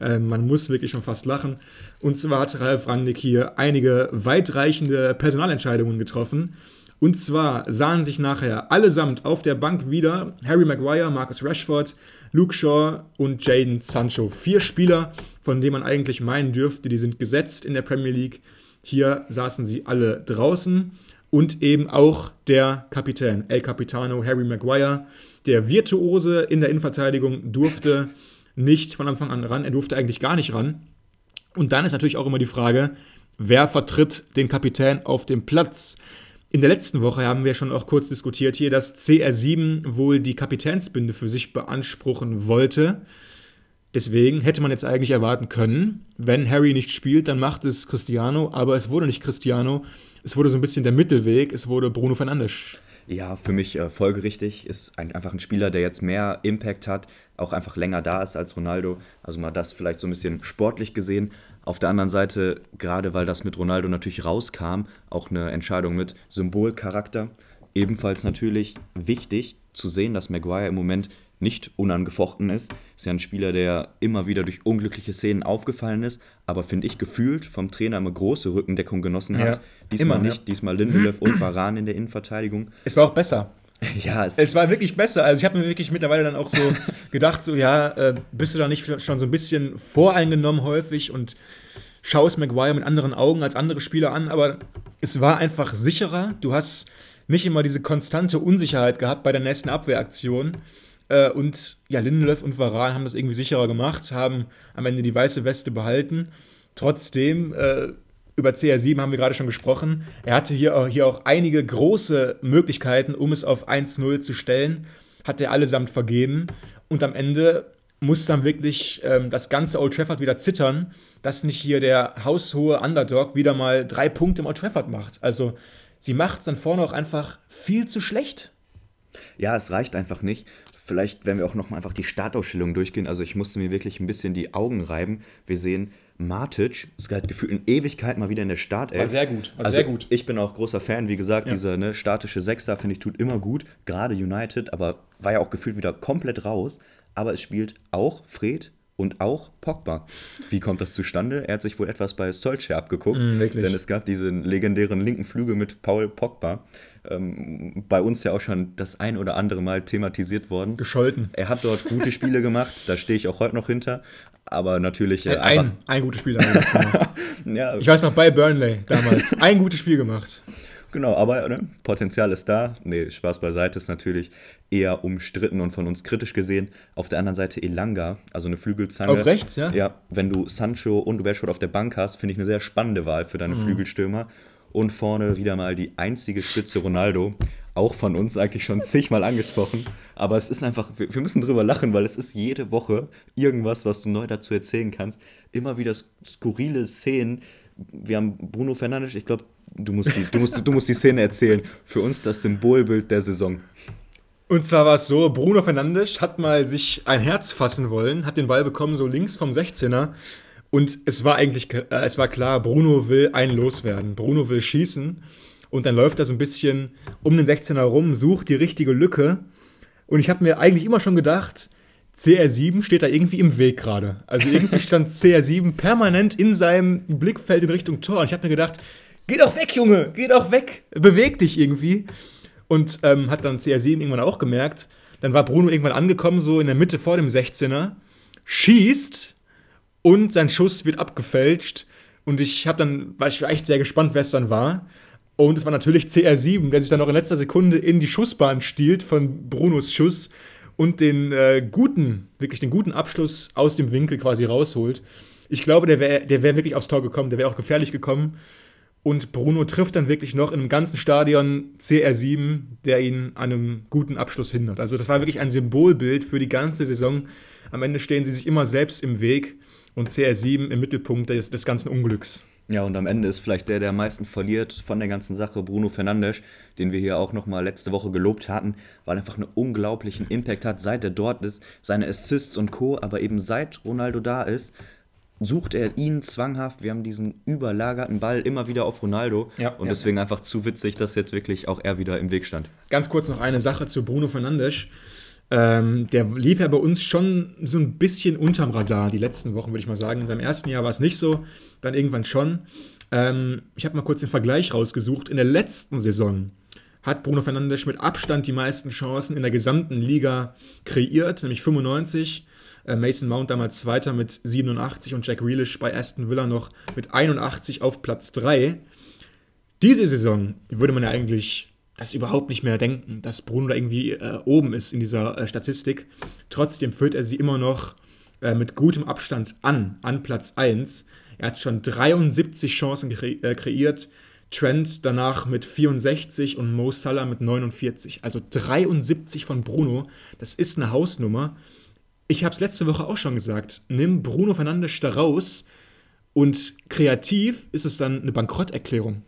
Äh, man muss wirklich schon fast lachen. Und zwar hat Ralf Rangnick hier einige weitreichende Personalentscheidungen getroffen. Und zwar sahen sich nachher allesamt auf der Bank wieder Harry Maguire, Marcus Rashford, Luke Shaw und Jaden Sancho. Vier Spieler, von denen man eigentlich meinen dürfte, die sind gesetzt in der Premier League. Hier saßen sie alle draußen. Und eben auch der Kapitän, El Capitano Harry Maguire, der Virtuose in der Innenverteidigung, durfte (laughs) nicht von Anfang an ran. Er durfte eigentlich gar nicht ran. Und dann ist natürlich auch immer die Frage, wer vertritt den Kapitän auf dem Platz? In der letzten Woche haben wir schon auch kurz diskutiert hier, dass CR7 wohl die Kapitänsbinde für sich beanspruchen wollte. Deswegen hätte man jetzt eigentlich erwarten können, wenn Harry nicht spielt, dann macht es Cristiano, aber es wurde nicht Cristiano. Es wurde so ein bisschen der Mittelweg, es wurde Bruno Fernandes. Ja, für mich äh, folgerichtig. Ist ein, einfach ein Spieler, der jetzt mehr Impact hat, auch einfach länger da ist als Ronaldo. Also mal das vielleicht so ein bisschen sportlich gesehen. Auf der anderen Seite, gerade weil das mit Ronaldo natürlich rauskam, auch eine Entscheidung mit Symbolcharakter. Ebenfalls natürlich wichtig zu sehen, dass Maguire im Moment nicht unangefochten ist. Ist ja ein Spieler, der immer wieder durch unglückliche Szenen aufgefallen ist, aber finde ich gefühlt vom Trainer eine große Rückendeckung genossen hat. Ja, diesmal immer, nicht, ja. diesmal Lindelöf und Varan in der Innenverteidigung. Es war auch besser. Ja, es, es, war wirklich besser. Also ich habe mir wirklich mittlerweile dann auch so (laughs) gedacht, so ja, äh, bist du da nicht schon so ein bisschen voreingenommen häufig und schaust Maguire mit anderen Augen als andere Spieler an, aber es war einfach sicherer. Du hast nicht immer diese konstante Unsicherheit gehabt bei der nächsten Abwehraktion. Äh, und ja, Lindelöf und Varan haben das irgendwie sicherer gemacht, haben am Ende die weiße Weste behalten. Trotzdem äh, über CR7 haben wir gerade schon gesprochen. Er hatte hier, hier auch einige große Möglichkeiten, um es auf 1-0 zu stellen. Hat er allesamt vergeben. Und am Ende muss dann wirklich ähm, das ganze Old Trafford wieder zittern, dass nicht hier der haushohe Underdog wieder mal drei Punkte im Old Trafford macht. Also sie macht es dann vorne auch einfach viel zu schlecht. Ja, es reicht einfach nicht. Vielleicht werden wir auch noch mal einfach die Startausstellung durchgehen. Also ich musste mir wirklich ein bisschen die Augen reiben. Wir sehen Matic, es galt gefühlt in Ewigkeit mal wieder in der Startelf. War sehr gut, war also sehr gut. Ich bin auch großer Fan, wie gesagt, Ja. dieser ne, statische Sechser, finde ich, tut immer gut. Gerade United, aber war ja auch gefühlt wieder komplett raus. Aber es spielt auch Fred und auch Pogba. Wie kommt das zustande? Er hat sich wohl etwas bei Solskjaer abgeguckt. Mm. Denn es gab diesen legendären linken Flügel mit Paul Pogba. Ähm, bei uns ja auch schon das ein oder andere Mal thematisiert worden. Gescholten. Er hat dort gute Spiele gemacht, da stehe ich auch heute noch hinter. Aber natürlich äh, Ein, ein gutes Spiel. damals (laughs) ja, Ich weiß noch, bei Burnley damals. Ein gutes Spiel gemacht. Genau, aber ne, Potenzial ist da. Nee, Spaß beiseite ist natürlich eher umstritten und von uns kritisch gesehen. Auf der anderen Seite Elanga, also eine Flügelzange. Auf rechts, ja? Ja, wenn du Sancho und Rashford auf der Bank hast, finde ich eine sehr spannende Wahl für Mhm. deine Flügelstürmer. Und vorne wieder mal die einzige Spitze Ronaldo. Auch von uns eigentlich schon zigmal angesprochen. Aber es ist einfach, wir, müssen drüber lachen, weil es ist jede Woche irgendwas, was du neu dazu erzählen kannst. Immer wieder sk- skurrile Szenen. Wir haben Bruno Fernandes, ich glaube, du, musst die- du, musst, du musst die Szene erzählen. Für uns das Symbolbild der Saison. Und zwar war es so, Bruno Fernandes hat mal sich ein Herz fassen wollen, hat den Ball bekommen, so links vom 16er. Und es war eigentlich, äh, es war klar, Bruno will einen loswerden. Bruno will schießen. Und dann läuft er so ein bisschen um den 16er rum, sucht die richtige Lücke. Und ich habe mir eigentlich immer schon gedacht, CR7 steht da irgendwie im Weg gerade. Also irgendwie (laughs) stand CR7 permanent in seinem Blickfeld in Richtung Tor. Und ich habe mir gedacht, geh doch weg, Junge, geh doch weg, beweg dich irgendwie. Und ähm, hat dann CR7 irgendwann auch gemerkt. Dann war Bruno irgendwann angekommen, so in der Mitte vor dem 16er, schießt und sein Schuss wird abgefälscht. Und ich habe dann, war ich echt sehr gespannt, wer es dann war. Und es war natürlich CR7, der sich dann noch in letzter Sekunde in die Schussbahn stiehlt von Brunos Schuss und den äh, guten, wirklich den guten Abschluss aus dem Winkel quasi rausholt. Ich glaube, der wäre der wär wirklich aufs Tor gekommen, der wäre auch gefährlich gekommen. Und Bruno trifft dann wirklich noch in einem ganzen Stadion CR7, der ihn an einem guten Abschluss hindert. Also das war wirklich ein Symbolbild für die ganze Saison. Am Ende stehen sie sich immer selbst im Weg und CR7 im Mittelpunkt des, des ganzen Unglücks. Ja, und am Ende ist vielleicht der, der am meisten verliert von der ganzen Sache, Bruno Fernandes, den wir hier auch nochmal letzte Woche gelobt hatten, weil er einfach einen unglaublichen Impact hat, seit er dort ist, seine Assists und Co., aber eben seit Ronaldo da ist, sucht er ihn zwanghaft. Wir haben diesen überlagerten Ball immer wieder auf Ronaldo Ja, und ja. deswegen einfach zu witzig, dass jetzt wirklich auch er wieder im Weg stand. Ganz kurz noch eine Sache zu Bruno Fernandes. Ähm, der lief ja bei uns schon so ein bisschen unterm Radar, die letzten Wochen, würde ich mal sagen. In seinem ersten Jahr war es nicht so, dann irgendwann schon. Ähm, ich habe mal kurz den Vergleich rausgesucht. In der letzten Saison hat Bruno Fernandes mit Abstand die meisten Chancen in der gesamten Liga kreiert, nämlich 95. Äh, Mason Mount damals Zweiter mit 87 und Jack Grealish bei Aston Villa noch mit 81 auf Platz 3. Diese Saison würde man ja eigentlich das überhaupt nicht mehr denken, dass Bruno da irgendwie äh, oben ist in dieser äh, Statistik. Trotzdem führt er sie immer noch äh, mit gutem Abstand an, an Platz 1. Er hat schon 73 Chancen kre äh, kreiert. Trent danach mit 64 und Mo Salah mit 49. Also 73 von Bruno. Das ist eine Hausnummer. Ich habe es letzte Woche auch schon gesagt. Nimm Bruno Fernandes da raus und kreativ ist es dann eine Bankrotterklärung.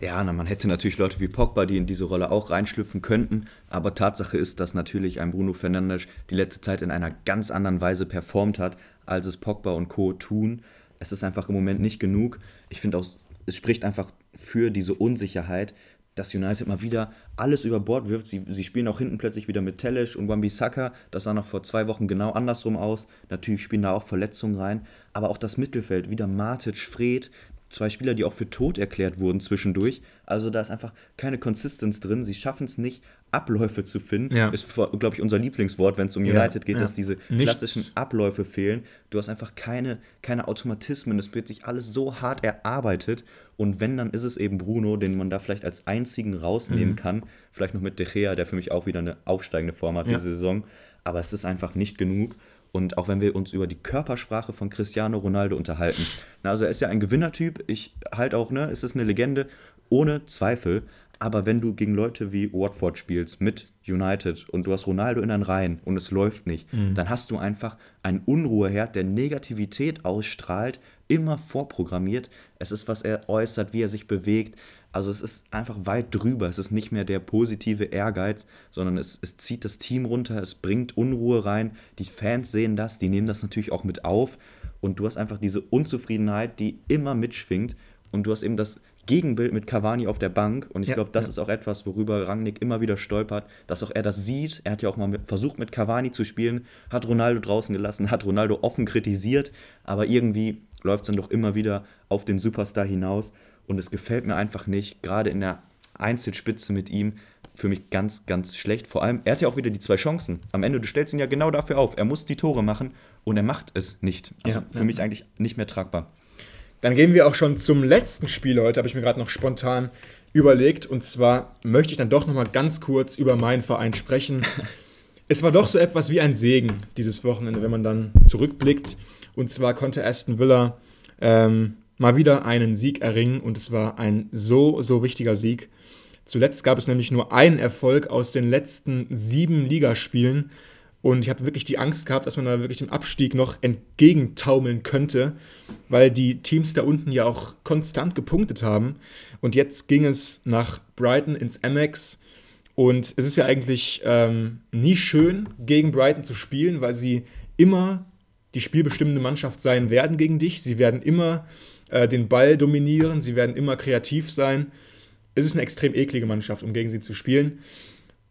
Ja, na, man hätte natürlich Leute wie Pogba, die in diese Rolle auch reinschlüpfen könnten, aber Tatsache ist, dass natürlich ein Bruno Fernandes die letzte Zeit in einer ganz anderen Weise performt hat, als es Pogba und Co. tun. Es ist einfach im Moment nicht genug. Ich finde auch, es spricht einfach für diese Unsicherheit, dass United mal wieder alles über Bord wirft. Sie, sie spielen auch hinten plötzlich wieder mit Telesch und Wambi-Saka. Das sah noch vor zwei Wochen genau andersrum aus. Natürlich spielen da auch Verletzungen rein. Aber auch das Mittelfeld, wieder Matic, Fred, zwei Spieler, die auch für tot erklärt wurden zwischendurch. Also da ist einfach keine Consistenz drin. Sie schaffen es nicht, Abläufe zu finden. Ja. Ist, glaube ich, unser Lieblingswort, wenn es um Ja, United geht, ja. dass diese Nichts. klassischen Abläufe fehlen. Du hast einfach keine, keine Automatismen. Es wird sich alles so hart erarbeitet. Und wenn, dann ist es eben Bruno, den man da vielleicht als einzigen rausnehmen Mhm. kann. Vielleicht noch mit De Gea, der für mich auch wieder eine aufsteigende Form hat Ja. diese Saison. Aber es ist einfach nicht genug. Und auch wenn wir uns über die Körpersprache von Cristiano Ronaldo unterhalten. Na, also er ist ja ein Gewinnertyp. Ich halt auch, ne, es ist eine Legende, ohne Zweifel. Aber wenn du gegen Leute wie Watford spielst mit United und du hast Ronaldo in den Reihen und es läuft nicht, dann hast du einfach einen Unruheherd, der Negativität ausstrahlt, immer vorprogrammiert. Es ist, was er äußert, wie er sich bewegt. Also es ist einfach weit drüber. Es ist nicht mehr der positive Ehrgeiz, sondern es, es zieht das Team runter, es bringt Unruhe rein. Die Fans sehen das, die nehmen das natürlich auch mit auf. Und du hast einfach diese Unzufriedenheit, die immer mitschwingt. Und du hast eben das Gegenbild mit Cavani auf der Bank. Und ich ja, glaube, das ja. ist auch etwas, worüber Rangnick immer wieder stolpert, dass auch er das sieht. Er hat ja auch mal mit, versucht, mit Cavani zu spielen, hat Ronaldo draußen gelassen, hat Ronaldo offen kritisiert, aber irgendwie läuft es dann doch immer wieder auf den Superstar hinaus. Und es gefällt mir einfach nicht, gerade in der Einzelspitze mit ihm, für mich ganz, ganz schlecht. Vor allem, er hat ja auch wieder die zwei Chancen. Am Ende, du stellst ihn ja genau dafür auf. Er muss die Tore machen und er macht es nicht. Also ja, für ja. mich eigentlich nicht mehr tragbar. Dann gehen wir auch schon zum letzten Spiel heute, habe ich mir gerade noch spontan überlegt. Und zwar möchte ich dann doch noch mal ganz kurz über meinen Verein sprechen. (laughs) es war doch so etwas wie ein Segen dieses Wochenende, wenn man dann zurückblickt. Und zwar konnte Aston Villa ähm, mal wieder einen Sieg erringen und es war ein so, so wichtiger Sieg. Zuletzt gab es nämlich nur einen Erfolg aus den letzten sieben Ligaspielen und ich habe wirklich die Angst gehabt, dass man da wirklich dem Abstieg noch entgegentaumeln könnte, weil die Teams da unten ja auch konstant gepunktet haben. Und jetzt ging es nach Brighton ins Amex. Und es ist ja eigentlich ähm, nie schön, gegen Brighton zu spielen, weil sie immer die spielbestimmende Mannschaft sein werden gegen dich. Sie werden immer äh, den Ball dominieren, sie werden immer kreativ sein. Es ist eine extrem eklige Mannschaft, um gegen sie zu spielen.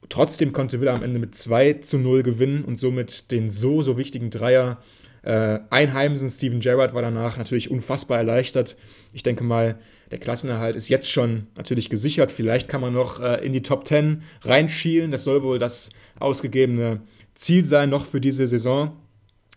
Trotzdem konnte Villa am Ende mit 2 zu 0 gewinnen und somit den so, so wichtigen Dreier äh, einheimsen. Steven Gerrard war danach natürlich unfassbar erleichtert. Ich denke mal, der Klassenerhalt ist jetzt schon natürlich gesichert. Vielleicht kann man noch äh, in die Top 10 reinschielen. Das soll wohl das ausgegebene Ziel sein noch für diese Saison.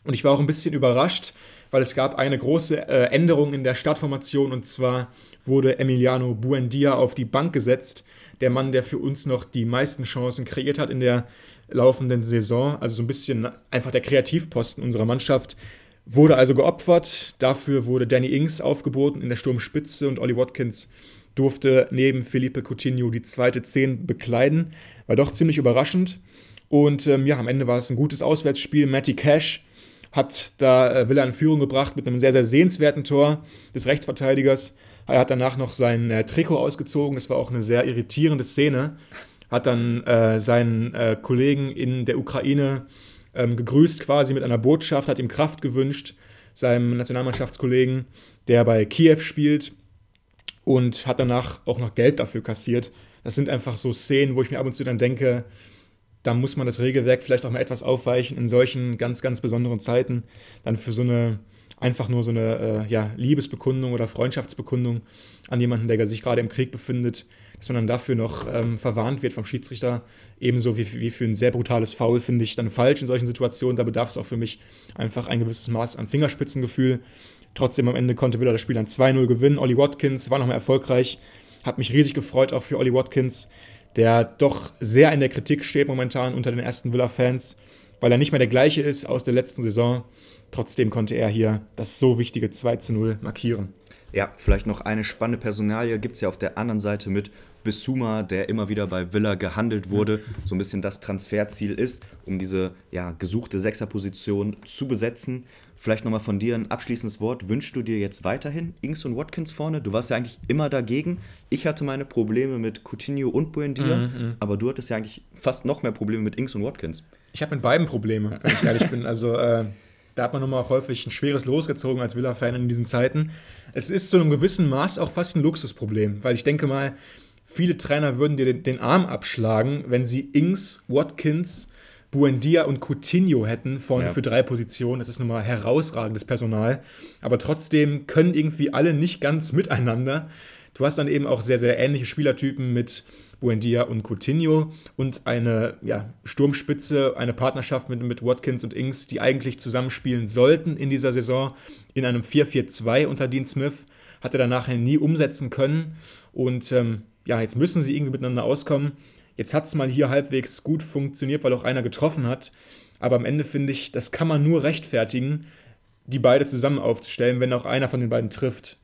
Und ich war auch ein bisschen überrascht, weil es gab eine große äh, Änderung in der Startformation und zwar wurde Emiliano Buendia auf die Bank gesetzt der Mann, der für uns noch die meisten Chancen kreiert hat in der laufenden Saison. Also so ein bisschen einfach der Kreativposten unserer Mannschaft. Wurde also geopfert. Dafür wurde Danny Ings aufgeboten in der Sturmspitze und Ollie Watkins durfte neben Felipe Coutinho die zweite Zehn bekleiden. War doch ziemlich überraschend. Und ähm, ja, am Ende war es ein gutes Auswärtsspiel. Matty Cash hat da äh, Villa in Führung gebracht mit einem sehr, sehr sehenswerten Tor des Rechtsverteidigers. Er hat danach noch sein äh, Trikot ausgezogen. Das war auch eine sehr irritierende Szene. Hat dann äh, seinen äh, Kollegen in der Ukraine ähm, gegrüßt, quasi mit einer Botschaft, hat ihm Kraft gewünscht, seinem Nationalmannschaftskollegen, der bei Kiew spielt, und hat danach auch noch Geld dafür kassiert. Das sind einfach so Szenen, wo ich mir ab und zu dann denke, da muss man das Regelwerk vielleicht auch mal etwas aufweichen in solchen ganz, ganz besonderen Zeiten. Dann für so eine einfach nur so eine äh, ja, Liebesbekundung oder Freundschaftsbekundung an jemanden, der sich gerade im Krieg befindet, dass man dann dafür noch ähm, verwarnt wird vom Schiedsrichter. Ebenso wie, wie für ein sehr brutales Foul finde ich dann falsch in solchen Situationen. Da bedarf es auch für mich einfach ein gewisses Maß an Fingerspitzengefühl. Trotzdem am Ende konnte wieder das Spiel dann 2-0 gewinnen. Olli Watkins war nochmal erfolgreich. Hat mich riesig gefreut, auch für Olli Watkins, der doch sehr in der Kritik steht momentan unter den ersten Villa-Fans, weil er nicht mehr der gleiche ist aus der letzten Saison. Trotzdem konnte er hier das so wichtige 2 zu 0 markieren. Ja, vielleicht noch eine spannende Personalie gibt es ja auf der anderen Seite mit Bissouma, der immer wieder bei Villa gehandelt wurde, so ein bisschen das Transferziel ist, um diese ja, gesuchte Sechserposition zu besetzen. Vielleicht nochmal von dir ein abschließendes Wort. Wünschst du dir jetzt weiterhin Ings und Watkins vorne? Du warst ja eigentlich immer dagegen. Ich hatte meine Probleme mit Coutinho und Buendia, mhm, mhm. aber du hattest ja eigentlich fast noch mehr Probleme mit Ings und Watkins. Ich habe mit beiden Probleme, wenn ich ehrlich bin. Also äh, da hat man nun mal häufig ein schweres Los gezogen als Villa-Fan in diesen Zeiten. Es ist zu einem gewissen Maß auch fast ein Luxusproblem, weil ich denke mal, viele Trainer würden dir den Arm abschlagen, wenn sie Ings, Watkins, Buendia und Coutinho hätten vorne ja. für drei Positionen. Das ist nun mal herausragendes Personal. Aber trotzdem können irgendwie alle nicht ganz miteinander. Du hast dann eben auch sehr, sehr ähnliche Spielertypen mit Buendia und Coutinho und eine ja, Sturmspitze, eine Partnerschaft mit, mit Watkins und Ings, die eigentlich zusammenspielen sollten in dieser Saison in einem 4-4-2 unter Dean Smith, hat er danach nie umsetzen können. Und ähm, ja, jetzt müssen sie irgendwie miteinander auskommen. Jetzt hat es mal hier halbwegs gut funktioniert, weil auch einer getroffen hat. Aber am Ende finde ich, das kann man nur rechtfertigen, die beide zusammen aufzustellen, wenn auch einer von den beiden trifft.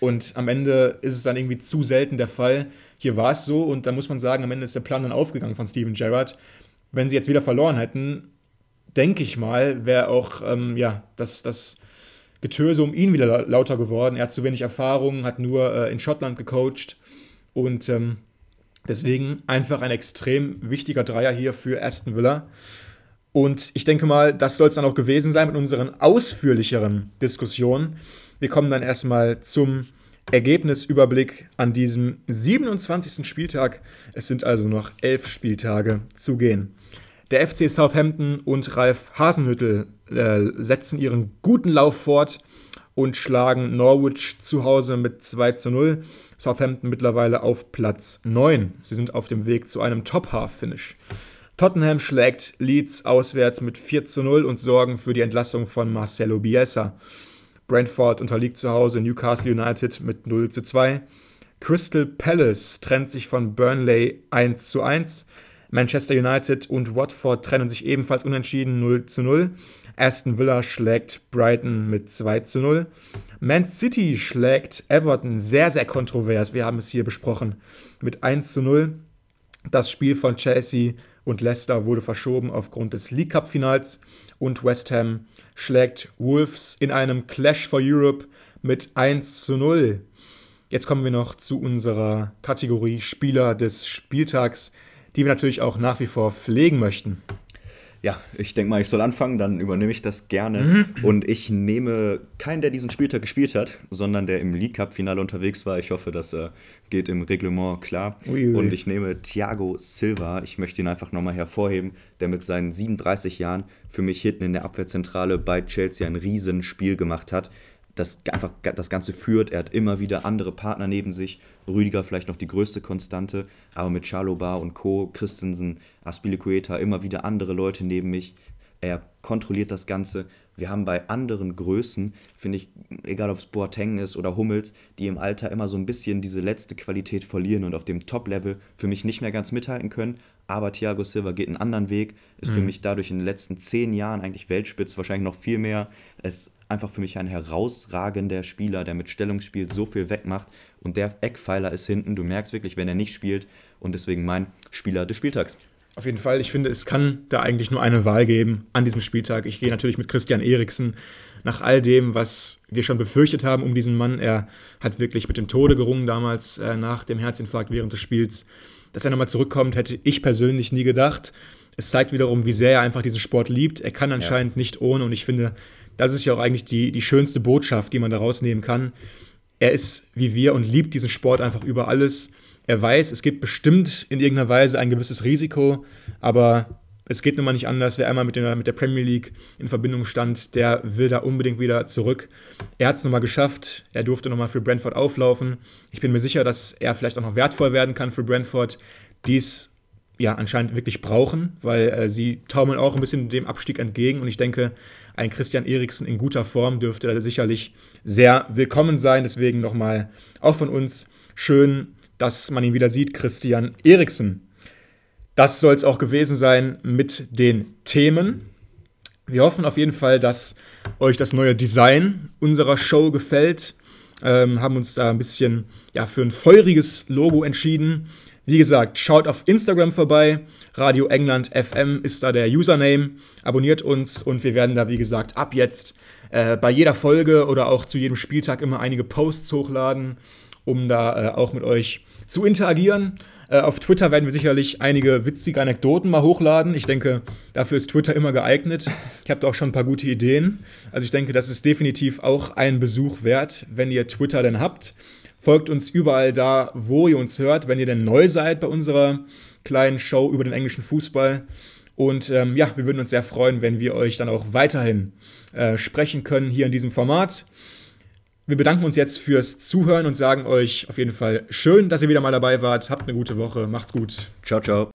Und am Ende ist es dann irgendwie zu selten der Fall. Hier war es so und da muss man sagen, am Ende ist der Plan dann aufgegangen von Steven Gerrard. Wenn sie jetzt wieder verloren hätten, denke ich mal, wäre auch ähm, ja, das, das Getöse um ihn wieder lauter geworden. Er hat zu wenig Erfahrung, hat nur äh, in Schottland gecoacht und ähm, deswegen einfach ein extrem wichtiger Dreier hier für Aston Villa. Und ich denke mal, das soll es dann auch gewesen sein mit unseren ausführlicheren Diskussionen. Wir kommen dann erstmal zum Ergebnisüberblick an diesem 27. Spieltag. Es sind also noch elf Spieltage zu gehen. Der FC Southampton und Ralf Hasenhüttel äh, setzen ihren guten Lauf fort und schlagen Norwich zu Hause mit 2 zu 0. Southampton mittlerweile auf Platz 9. Sie sind auf dem Weg zu einem Top-Half-Finish. Tottenham schlägt Leeds auswärts mit 4 zu 0 und sorgen für die Entlassung von Marcelo Bielsa. Brentford unterliegt zu Hause Newcastle United mit 0 zu 2. Crystal Palace trennt sich von Burnley 1 zu 1. Manchester United und Watford trennen sich ebenfalls unentschieden 0 zu 0. Aston Villa schlägt Brighton mit 2 zu 0. Man City schlägt Everton sehr, sehr kontrovers. Wir haben es hier besprochen mit 1 zu 0. Das Spiel von Chelsea und Leicester wurde verschoben aufgrund des League Cup Finals und West Ham schlägt Wolves in einem Clash for Europe mit 1 zu 0. Jetzt kommen wir noch zu unserer Kategorie Spieler des Spieltags die wir natürlich auch nach wie vor pflegen möchten. Ja, ich denke mal, ich soll anfangen, dann übernehme ich das gerne. Mhm. Und ich nehme keinen, der diesen Spieltag gespielt hat, sondern der im League Cup-Finale unterwegs war. Ich hoffe, das äh, geht im Reglement klar. Uiui. Und ich nehme Thiago Silva. Ich möchte ihn einfach nochmal hervorheben, der mit seinen 37 Jahren für mich hinten in der Abwehrzentrale bei Chelsea ein Riesenspiel gemacht hat das einfach das Ganze führt. Er hat immer wieder andere Partner neben sich. Rüdiger vielleicht noch die größte Konstante, aber mit Charlobar und Co., Christensen, Aspilicueta immer wieder andere Leute neben mich. Er kontrolliert das Ganze. Wir haben bei anderen Größen, finde ich, egal ob es Boateng ist oder Hummels, die im Alter immer so ein bisschen diese letzte Qualität verlieren und auf dem Top-Level für mich nicht mehr ganz mithalten können. Aber Thiago Silva geht einen anderen Weg, ist mhm. für mich dadurch in den letzten zehn Jahren eigentlich Weltspitz, wahrscheinlich noch viel mehr. Es einfach für mich ein herausragender Spieler, der mit Stellungsspiel so viel wegmacht. Und der Eckpfeiler ist hinten. Du merkst wirklich, wenn er nicht spielt. Und deswegen mein Spieler des Spieltags. Auf jeden Fall. Ich finde, es kann da eigentlich nur eine Wahl geben an diesem Spieltag. Ich gehe natürlich mit Christian Eriksen. Nach all dem, was wir schon befürchtet haben um diesen Mann, er hat wirklich mit dem Tode gerungen damals äh, nach dem Herzinfarkt während des Spiels. Dass er nochmal zurückkommt, hätte ich persönlich nie gedacht. Es zeigt wiederum, wie sehr er einfach diesen Sport liebt. Er kann anscheinend ja. nicht ohne und ich finde, das ist ja auch eigentlich die, die schönste Botschaft, die man da rausnehmen kann. Er ist wie wir und liebt diesen Sport einfach über alles. Er weiß, es gibt bestimmt in irgendeiner Weise ein gewisses Risiko, aber es geht nun mal nicht anders. Wer einmal mit der, mit der Premier League in Verbindung stand, der will da unbedingt wieder zurück. Er hat es nochmal geschafft. Er durfte nochmal für Brentford auflaufen. Ich bin mir sicher, dass er vielleicht auch noch wertvoll werden kann für Brentford, die es ja anscheinend wirklich brauchen, weil äh, sie taumeln auch ein bisschen dem Abstieg entgegen. Und ich denke, ein Christian Eriksen in guter Form dürfte da sicherlich sehr willkommen sein. Deswegen nochmal auch von uns schön, dass man ihn wieder sieht, Christian Eriksen. Das soll es auch gewesen sein mit den Themen. Wir hoffen auf jeden Fall, dass euch das neue Design unserer Show gefällt. Ähm, haben uns da ein bisschen ja, für ein feuriges Logo entschieden. Wie gesagt, schaut auf Instagram vorbei. Radio England FM ist da der Username. Abonniert uns und wir werden da, wie gesagt, ab jetzt äh, bei jeder Folge oder auch zu jedem Spieltag immer einige Posts hochladen, um da äh, auch mit euch zu interagieren. Äh, auf Twitter werden wir sicherlich einige witzige Anekdoten mal hochladen. Ich denke, dafür ist Twitter immer geeignet. Ich habe da auch schon ein paar gute Ideen. Also ich denke, das ist definitiv auch ein Besuch wert, wenn ihr Twitter denn habt. Folgt uns überall da, wo ihr uns hört, wenn ihr denn neu seid bei unserer kleinen Show über den englischen Fußball. Und ähm, ja, wir würden uns sehr freuen, wenn wir euch dann auch weiterhin äh, sprechen können hier in diesem Format. Wir bedanken uns jetzt fürs Zuhören und sagen euch auf jeden Fall schön, dass ihr wieder mal dabei wart. Habt eine gute Woche. Macht's gut. Ciao, ciao.